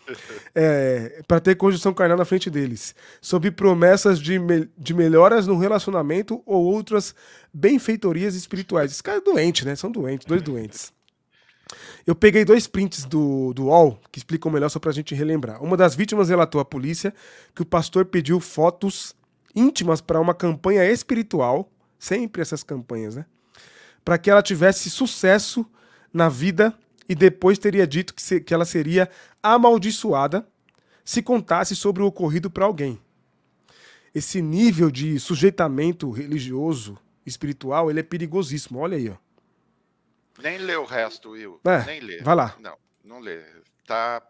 S1: É, para ter conjunção carnal na frente deles, sob promessas de, me de melhoras no relacionamento ou outras benfeitorias espirituais. Esse cara é doente, né? São doentes, dois doentes. Eu peguei dois prints do, do UOL que explicam melhor só pra gente relembrar. Uma das vítimas relatou à polícia que o pastor pediu fotos íntimas para uma campanha espiritual, sempre essas campanhas, né? Para que ela tivesse sucesso na vida e depois teria dito que, se, que ela seria amaldiçoada se contasse sobre o ocorrido para alguém. Esse nível de sujeitamento religioso, espiritual, ele é perigosíssimo. Olha aí, ó.
S2: Nem lê o resto, Will.
S1: É,
S2: Nem lê.
S1: Vai lá.
S2: Não, não lê. Tá.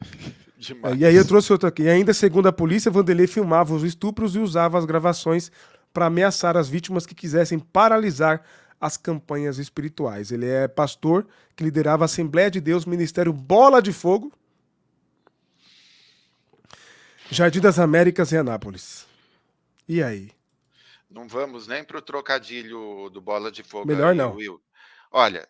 S2: <laughs>
S1: Demais. E aí eu trouxe outro aqui. E ainda, segundo a polícia, Vanderlei filmava os estupros e usava as gravações para ameaçar as vítimas que quisessem paralisar as campanhas espirituais. Ele é pastor que liderava a Assembleia de Deus, Ministério Bola de Fogo, Jardim das Américas em Anápolis. E aí?
S2: Não vamos nem para o trocadilho do Bola de Fogo.
S1: Melhor aí, não.
S2: Will. Olha,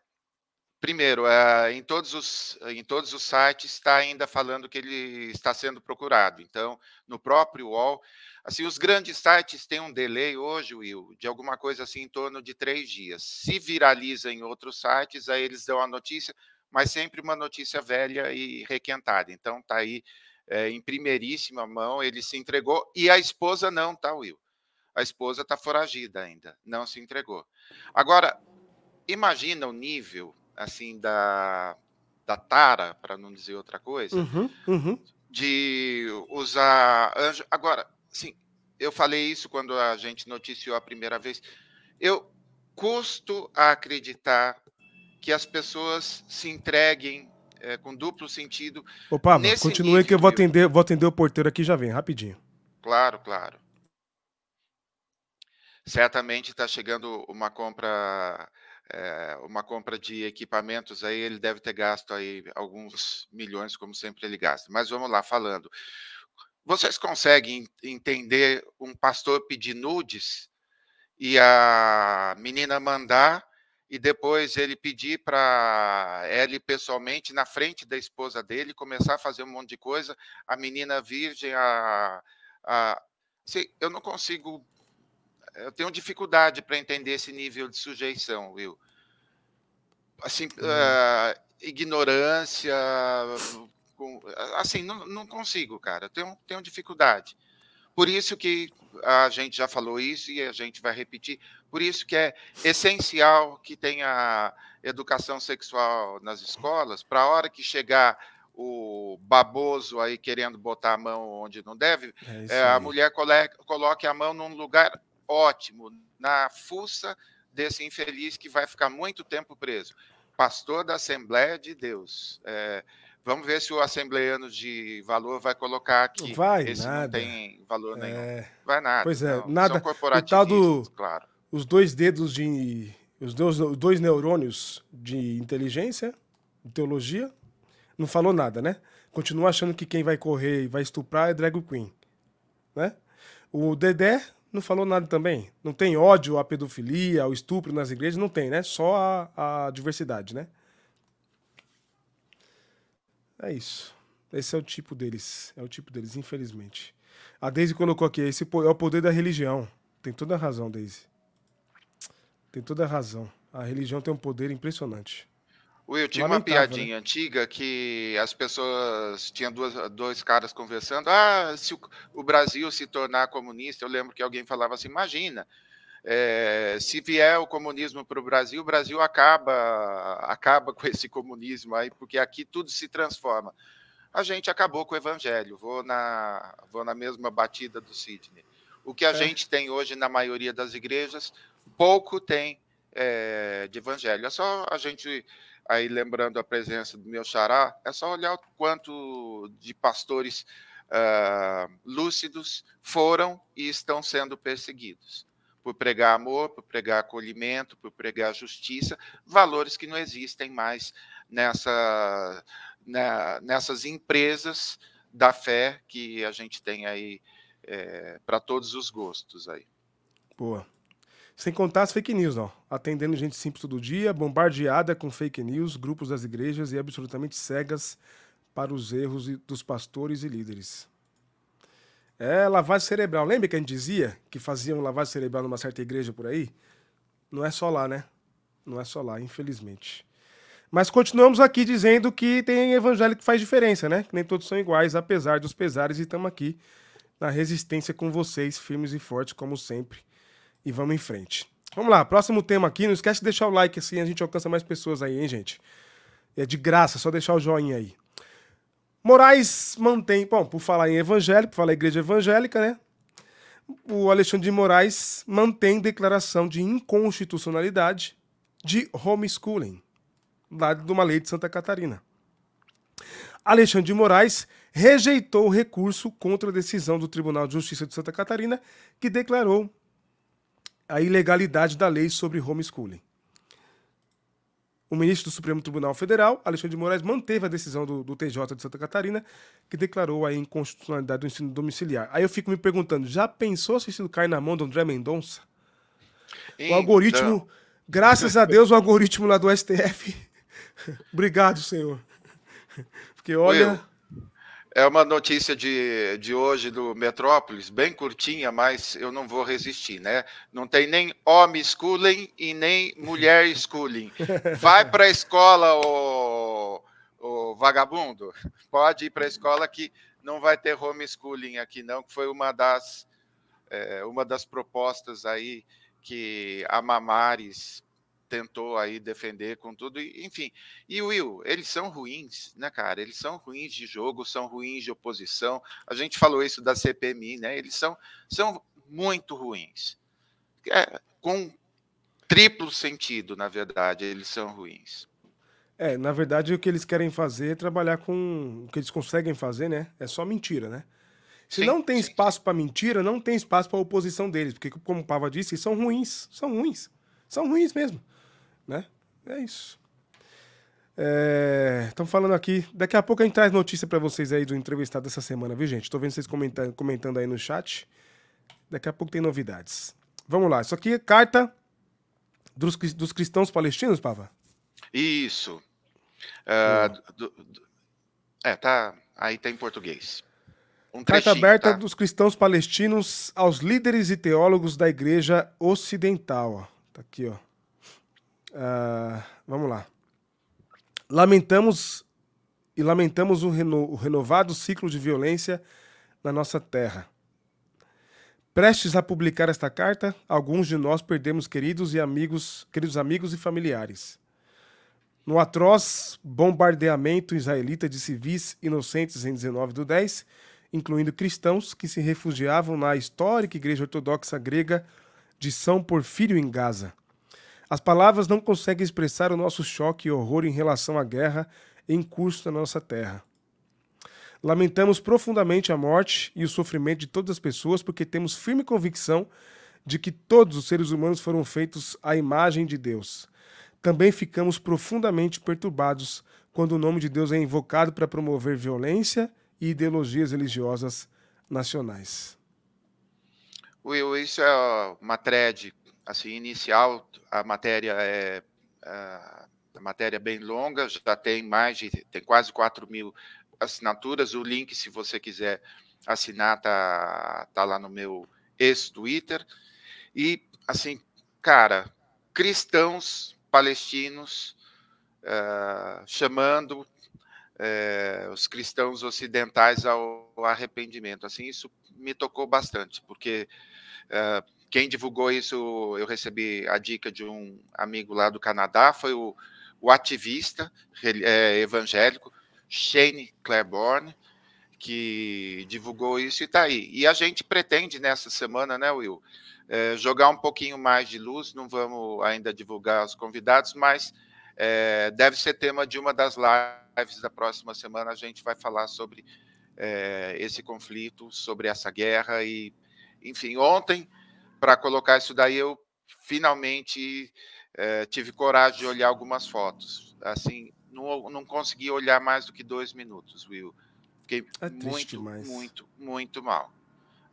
S2: primeiro, é, em, todos os, em todos os sites está ainda falando que ele está sendo procurado. Então, no próprio UOL, assim, os grandes sites têm um delay hoje, Will, de alguma coisa assim em torno de três dias. Se viraliza em outros sites, aí eles dão a notícia, mas sempre uma notícia velha e requentada. Então, está aí é, em primeiríssima mão, ele se entregou e a esposa não, tá, Will? A esposa está foragida ainda, não se entregou. Agora, imagina o nível assim da, da tara, para não dizer outra coisa,
S1: uhum, uhum.
S2: de usar anjo. Agora, sim, eu falei isso quando a gente noticiou a primeira vez. Eu custo a acreditar que as pessoas se entreguem é, com duplo sentido.
S1: Opa, continue que eu vou atender, vou atender o porteiro aqui já vem, rapidinho.
S2: Claro, claro. Certamente está chegando uma compra é, uma compra de equipamentos aí, ele deve ter gasto aí alguns milhões, como sempre ele gasta. Mas vamos lá, falando. Vocês conseguem entender um pastor pedir nudes e a menina mandar e depois ele pedir para ele pessoalmente, na frente da esposa dele, começar a fazer um monte de coisa, a menina virgem, a, a assim, eu não consigo eu tenho dificuldade para entender esse nível de sujeição, Will. Assim, uhum. uh, ignorância, com, assim, não, não, consigo, cara. Eu tenho, tenho dificuldade. Por isso que a gente já falou isso e a gente vai repetir. Por isso que é essencial que tenha educação sexual nas escolas, para a hora que chegar o baboso aí querendo botar a mão onde não deve, é é, a mulher coloque a mão num lugar ótimo na fuça desse infeliz que vai ficar muito tempo preso. Pastor da Assembleia de Deus. É, vamos ver se o assembleiano de valor vai colocar aqui.
S1: Vai,
S2: Esse
S1: nada.
S2: não tem valor nenhum.
S1: É...
S2: Vai nada.
S1: Pois é,
S2: não.
S1: nada.
S2: o tal do,
S1: claro. Os dois dedos de. Os dois, os dois neurônios de inteligência, de teologia, não falou nada, né? Continua achando que quem vai correr e vai estuprar é drag queen, né? O Dedé não falou nada também. Não tem ódio à pedofilia, ao estupro nas igrejas, não tem, né? Só a, a diversidade, né? É isso. Esse é o tipo deles. É o tipo deles, infelizmente. A Daisy colocou aqui, esse é o poder da religião. Tem toda a razão, Daisy. Tem toda a razão. A religião tem um poder impressionante.
S2: Will, tinha uma né? piadinha né? antiga que as pessoas tinham duas, dois caras conversando. Ah, se o, o, Brasil se tornar comunista, eu lembro que alguém falava assim: imagina, é, se vier o comunismo para o Brasil, o Brasil acaba, acaba com esse comunismo aí, porque aqui tudo se transforma. A gente acabou com o evangelho, vou na, vou na mesma batida do Sidney. O que a é. gente tem hoje na maioria das igrejas, pouco tem é, de evangelho. É só a gente aí lembrando a presença do meu xará, é só olhar o quanto de pastores uh, lúcidos foram e estão sendo perseguidos por pregar amor, por pregar acolhimento, por pregar justiça, valores que não existem mais nessa, né, nessas empresas da fé que a gente tem aí é, para todos os gostos aí.
S1: Boa. Sem contar as fake news, ó. Atendendo gente simples todo dia, bombardeada com fake news, grupos das igrejas e absolutamente cegas para os erros dos pastores e líderes. É lavagem cerebral. Lembra que a gente dizia que faziam lavagem cerebral numa certa igreja por aí? Não é só lá, né? Não é só lá, infelizmente. Mas continuamos aqui dizendo que tem evangelho que faz diferença, né? Que nem todos são iguais, apesar dos pesares, e estamos aqui na resistência com vocês, firmes e fortes, como sempre e vamos em frente. Vamos lá, próximo tema aqui. Não esquece de deixar o like, assim a gente alcança mais pessoas aí, hein, gente? É de graça, só deixar o joinha aí. Moraes mantém, bom, por falar em evangélico, por falar em igreja evangélica, né? O Alexandre de Moraes mantém declaração de inconstitucionalidade de homeschooling, lá de uma lei de Santa Catarina. Alexandre de Moraes rejeitou o recurso contra a decisão do Tribunal de Justiça de Santa Catarina, que declarou a ilegalidade da lei sobre homeschooling. O ministro do Supremo Tribunal Federal, Alexandre de Moraes, manteve a decisão do, do TJ de Santa Catarina, que declarou a inconstitucionalidade do ensino domiciliar. Aí eu fico me perguntando, já pensou se isso cai na mão do André Mendonça? Então... O algoritmo, graças a Deus, o algoritmo lá do STF. <laughs> Obrigado, senhor. Porque olha.
S2: É uma notícia de, de hoje do Metrópolis, bem curtinha, mas eu não vou resistir, né? Não tem nem homem schooling e nem mulher schooling. Vai para a escola, o, o vagabundo. Pode ir para a escola que não vai ter homeschooling aqui, não, que foi uma das, é, uma das propostas aí que a Mamares tentou aí defender com tudo, enfim. E Will, eles são ruins, né, cara? Eles são ruins de jogo, são ruins de oposição. A gente falou isso da CPMI, né? Eles são, são muito ruins. É, com triplo sentido, na verdade, eles são ruins.
S1: É, na verdade, o que eles querem fazer é trabalhar com o que eles conseguem fazer, né? É só mentira, né? Se sim, não tem sim. espaço para mentira, não tem espaço para oposição deles, porque como o Pava disse, são ruins, são ruins. São ruins mesmo né? É isso. Estão é, falando aqui. Daqui a pouco a gente traz notícia para vocês aí do entrevistado dessa semana, viu, gente? Estou vendo vocês comentando, comentando aí no chat. Daqui a pouco tem novidades. Vamos lá. Isso aqui é carta dos, dos cristãos palestinos, Pava?
S2: Isso. Uh, do, do, é, tá. Aí tá em português.
S1: Um Carta aberta tá? dos cristãos palestinos aos líderes e teólogos da igreja ocidental. Ó. Tá aqui, ó. Uh, vamos lá. Lamentamos e lamentamos o, reno, o renovado ciclo de violência na nossa terra. Prestes a publicar esta carta, alguns de nós perdemos queridos e amigos, queridos amigos e familiares. No atroz bombardeamento israelita de civis inocentes em 19 do 10, incluindo cristãos que se refugiavam na histórica Igreja Ortodoxa Grega de São Porfírio em Gaza. As palavras não conseguem expressar o nosso choque e horror em relação à guerra em curso na nossa terra. Lamentamos profundamente a morte e o sofrimento de todas as pessoas porque temos firme convicção de que todos os seres humanos foram feitos à imagem de Deus. Também ficamos profundamente perturbados quando o nome de Deus é invocado para promover violência e ideologias religiosas nacionais.
S2: Will, isso é uma thread assim, inicial, a matéria é a matéria é bem longa, já tem mais de tem quase 4 mil assinaturas. O link, se você quiser assinar, tá, tá lá no meu ex-Twitter. E assim, cara, cristãos palestinos uh, chamando uh, os cristãos ocidentais ao arrependimento. Assim, isso me tocou bastante, porque uh, quem divulgou isso, eu recebi a dica de um amigo lá do Canadá, foi o, o ativista evangélico Shane Claiborne, que divulgou isso e está aí. E a gente pretende nessa semana, né, Will, é, jogar um pouquinho mais de luz. Não vamos ainda divulgar os convidados, mas é, deve ser tema de uma das lives da próxima semana. A gente vai falar sobre é, esse conflito, sobre essa guerra e, enfim, ontem para colocar isso daí eu finalmente é, tive coragem de olhar algumas fotos. Assim, não, não consegui olhar mais do que dois minutos, Will. Fiquei é muito, demais. muito, muito mal.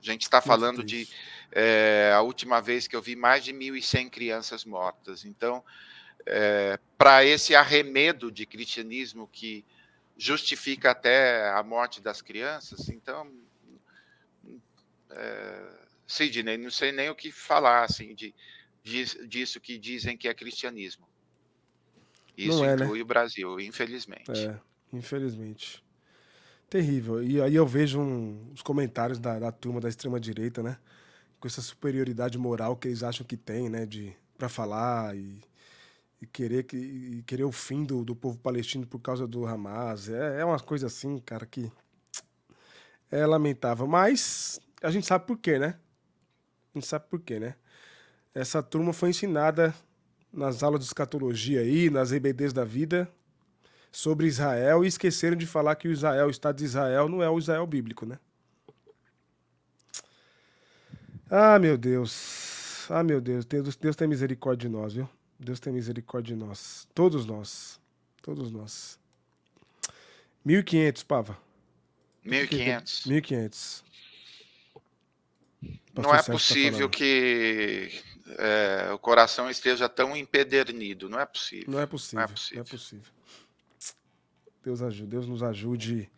S2: A gente está falando de é, a última vez que eu vi mais de 1.100 crianças mortas. Então, é, para esse arremedo de cristianismo que justifica até a morte das crianças, então, é, Sidney, não sei nem o que falar assim de, de disso que dizem que é cristianismo. Isso é, né? inclui né? o Brasil, infelizmente.
S1: É, infelizmente. Terrível. E aí eu vejo um, os comentários da, da turma da extrema-direita, né? Com essa superioridade moral que eles acham que tem, né? De, pra falar e, e querer, que, e querer o fim do, do povo palestino por causa do Hamas. É, é uma coisa assim, cara, que é lamentável. Mas a gente sabe por quê, né? A gente sabe por quê, né? Essa turma foi ensinada nas aulas de escatologia aí, nas EBDs da vida, sobre Israel e esqueceram de falar que o Israel, o Estado de Israel, não é o Israel bíblico, né? Ah, meu Deus. Ah, meu Deus. Deus, Deus tem misericórdia de nós, viu? Deus tem misericórdia de nós. Todos nós. Todos nós. 1.500, Pava.
S2: 1.500.
S1: 1.500.
S2: Não é tá possível tá que é, o coração esteja tão empedernido. Não é possível.
S1: Não é possível. Não é possível. Não é possível. Deus ajude, Deus nos ajude,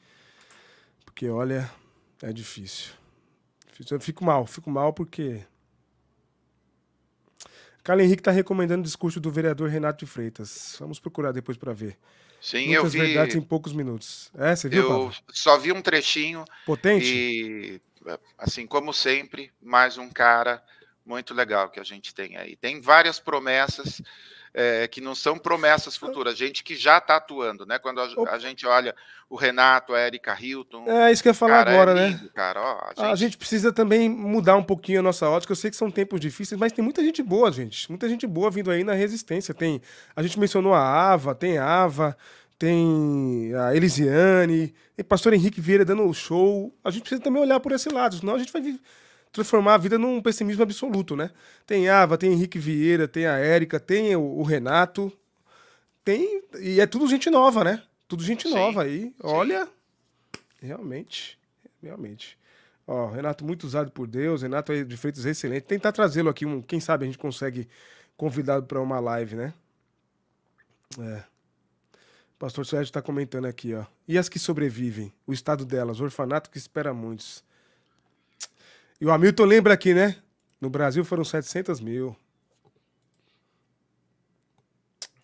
S1: porque olha, é difícil. Eu fico mal, fico mal porque. Carlos Henrique está recomendando o discurso do vereador Renato de Freitas. Vamos procurar depois para ver.
S2: Sim, Muitas eu vi.
S1: verdades em poucos minutos. É, você viu?
S2: Eu Paulo? só vi um trechinho.
S1: Potente.
S2: E, assim como sempre, mais um cara muito legal que a gente tem aí. Tem várias promessas é, que não são promessas futuras, gente que já está atuando, né? Quando a, a, gente olha o Renato, a Erika Hilton.
S1: É isso que eu ia falar cara, é agora,
S2: é
S1: lindo,
S2: né? Cara, ó,
S1: a, gente... a, gente... precisa também mudar um pouquinho a nossa ótica. Eu sei que são tempos difíceis, mas tem muita gente boa, gente. Muita gente boa vindo aí na resistência. Tem, a gente mencionou a Ava, tem a Ava, tem a Elisiane, tem o pastor Henrique Vieira dando o show. A gente precisa também olhar por esse lado, senão a gente vai transformar a vida num pessimismo absoluto, né? Tem Ava, tem Henrique Vieira, tem a Érica, tem o, o, Renato, tem e é tudo gente nova, né? Tudo gente sim, nova aí. Sim. Olha, realmente, realmente. Ó, Renato muito usado por Deus, Renato aí de Freitas excelente. Tentar trazê-lo aqui, um, quem sabe a gente consegue convidado para uma live, né? É. O pastor Sérgio está comentando aqui, ó. E as que sobrevivem? O estado delas, orfanato que espera muitos. E o Hamilton lembra aqui, né? No Brasil foram 700 mil.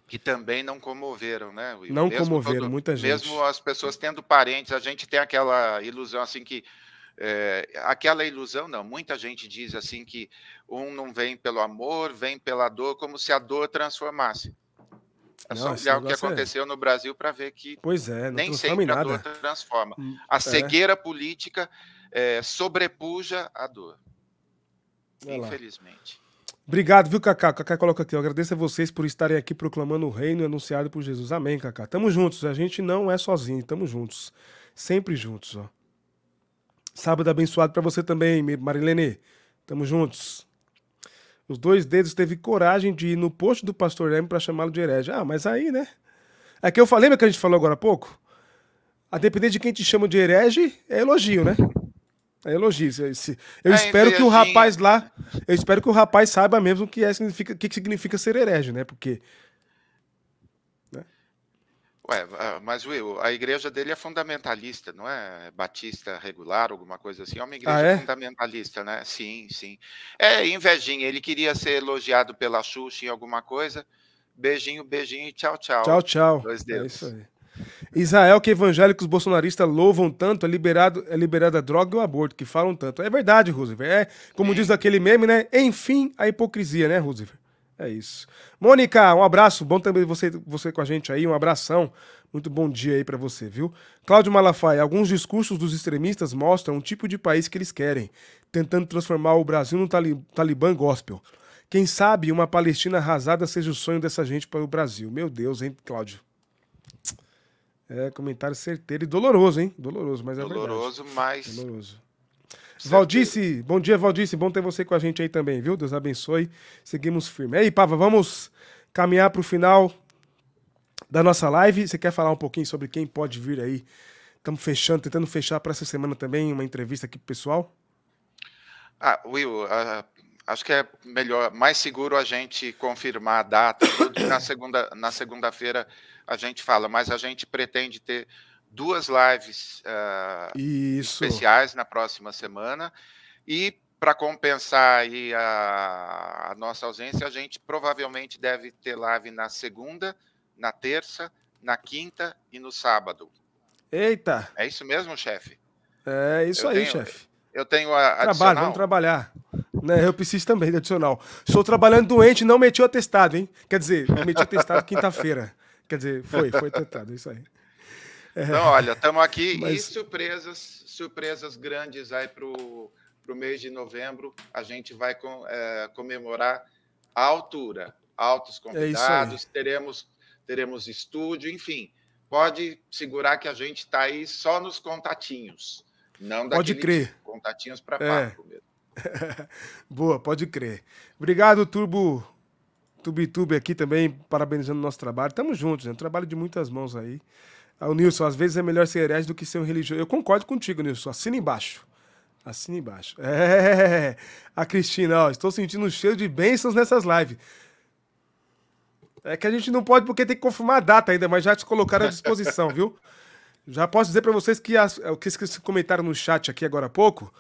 S2: Que também não comoveram, né?
S1: Will? Não mesmo comoveram, todo, muita gente.
S2: Mesmo as pessoas tendo parentes, a gente tem aquela ilusão assim que. É, aquela ilusão, não. Muita gente diz assim que um não vem pelo amor, vem pela dor, como se a dor transformasse. É só olhar o que é aconteceu é... no Brasil para ver que
S1: pois é,
S2: nem sempre nada. a dor transforma. Hum, a é. cegueira política é, sobrepuja a dor. Infelizmente.
S1: Obrigado, viu, Cacá? Cacá coloca aqui. Eu agradeço a vocês por estarem aqui proclamando o reino anunciado por Jesus. Amém, Cacá. Tamo juntos. A gente não é sozinho. Tamo juntos. Sempre juntos, ó. Sábado abençoado para você também, Marilene. Tamo juntos. Os dois dedos teve coragem de ir no posto do pastor Leme para chamá-lo de herege. Ah, mas aí, né? É que eu falei, lembra que a gente falou agora há pouco? A depender de quem te chama de herege, é elogio, né? É elogio. Eu é, espero que o rapaz lá, eu espero que o rapaz saiba mesmo o que, é, significa, que significa ser herege, né? Porque.
S2: Né? Ué, mas Will, a igreja dele é fundamentalista, não é batista regular, alguma coisa assim. É uma igreja ah, é? fundamentalista, né? Sim, sim. É invejinha. Ele queria ser elogiado pela Xuxa em alguma coisa, Beijinho, beijinho e tchau, tchau.
S1: Tchau, tchau. Dois dedos. É isso aí. Israel, que evangélicos bolsonaristas louvam tanto, é liberado, é liberada a droga e o aborto, que falam tanto. É verdade, Roosevelt. É, como diz aquele meme, né? Enfim, a hipocrisia, né, Roosevelt? É isso. Mônica, um abraço. Bom também você, você com a gente aí. Um abração. Muito bom dia aí para você, viu? Cláudio Malafaia, alguns discursos dos extremistas mostram o tipo de país que eles querem, tentando transformar o Brasil no Talibã gospel. Quem sabe uma Palestina arrasada seja o sonho dessa gente para o Brasil. Meu Deus, hein, Cláudio? É, comentário certeiro e doloroso, hein? Doloroso, mas é
S2: doloroso,
S1: verdade.
S2: Mas...
S1: Doloroso. Valdice, bom dia, Valdice. Bom ter você com a gente aí também, viu? Deus abençoe. Seguimos firme. Aí, Pava, vamos caminhar para o final da nossa live. Você quer falar um pouquinho sobre quem pode vir aí? Estamos fechando, tentando fechar para essa semana também uma entrevista aqui pro pessoal.
S2: Ah, Will, uh, acho que é melhor, mais seguro a gente confirmar a data. na segunda, na segunda-feira a gente fala, mas a gente pretende ter duas lives uh, especiais na próxima semana e para compensar aí a, a, nossa ausência, a gente provavelmente deve ter live na segunda, na terça, na quinta e no sábado.
S1: Eita!
S2: É isso mesmo, chefe?
S1: É isso eu aí, chefe.
S2: Eu tenho a
S1: adicional. Trabalho, vamos trabalhar. Né, eu preciso também de adicional. Estou trabalhando doente não meti o atestado, hein? Quer dizer, meti o atestado quinta-feira. Quer dizer, foi, foi tentado, isso aí.
S2: É, então, olha, estamos aqui mas... e surpresas, surpresas grandes aí para o mês de novembro. A gente vai com, é, comemorar a altura, altos é convidados, é teremos, teremos estúdio, enfim. Pode segurar que a gente está aí só nos contatinhos. Não
S1: pode crer.
S2: Contatinhos para é. papo mesmo. <laughs>
S1: Boa, pode crer. Obrigado, Turbo TubeTube aqui também, parabenizando o nosso trabalho. Tamo juntos, né? Um trabalho de muitas mãos aí. Ah, o Nilson, às vezes é melhor ser herege do que ser um religioso. Eu concordo contigo, Nilson. Assina embaixo. Assina embaixo. <laughs> É, a Cristina, ó, estou sentindo um cheiro de bênçãos nessas lives. É que a gente não pode porque tem que confirmar a data ainda, mas já te colocaram à disposição, viu? <laughs> Já posso dizer para vocês que as, o que vocês comentaram no chat aqui agora há pouco,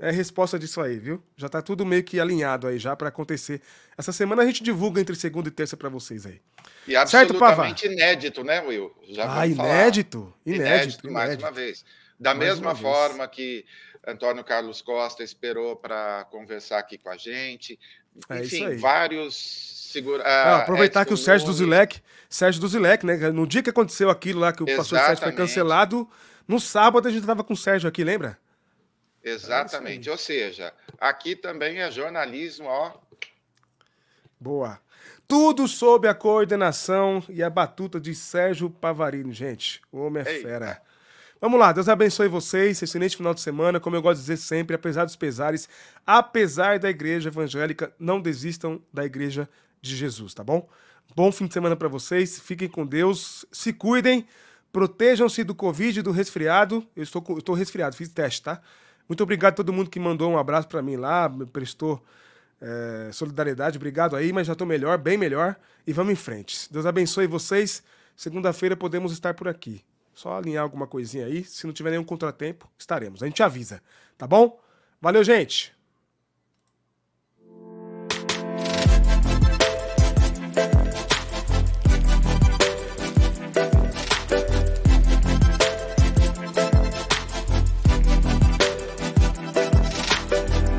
S1: é resposta disso aí, viu? Já tá tudo meio que alinhado aí já para acontecer. Essa semana a gente divulga entre segunda e terça para vocês aí.
S2: E absolutamente certo, inédito, né, Will?
S1: Já ah, inédito, inédito, inédito,
S2: mais uma vez. Da mais mesma forma vez. que Antônio Carlos Costa esperou para conversar aqui com a gente. É Enfim, vários segura.
S1: Ah, aproveitar que o Sérgio do Zilek, Sérgio do Zilek, né? No dia que aconteceu aquilo lá, que o pastor Sérgio foi cancelado, no sábado a gente tava com o Sérgio aqui, lembra?
S2: Exatamente. É Ou seja, aqui também é jornalismo, ó.
S1: Boa. Tudo sob a coordenação e a batuta de Sérgio Pavarino, gente. O homem é Eita. fera. Vamos lá, Deus abençoe vocês. Excelente final de semana. Como eu gosto de dizer sempre, apesar dos pesares, apesar da igreja evangélica, não desistam da igreja de Jesus, tá bom? Bom fim de semana para vocês. Fiquem com Deus. Se cuidem. Protejam-se do Covid e do resfriado. Eu estou, eu estou resfriado, fiz teste, tá? Muito obrigado a todo mundo que mandou um abraço para mim lá, me prestou é, solidariedade. Obrigado aí, mas já estou melhor, bem melhor. E vamos em frente. Deus abençoe vocês. Segunda-feira podemos estar por aqui. Só alinhar alguma coisinha aí. Se não tiver nenhum contratempo, estaremos. A gente avisa, tá bom? Valeu, gente!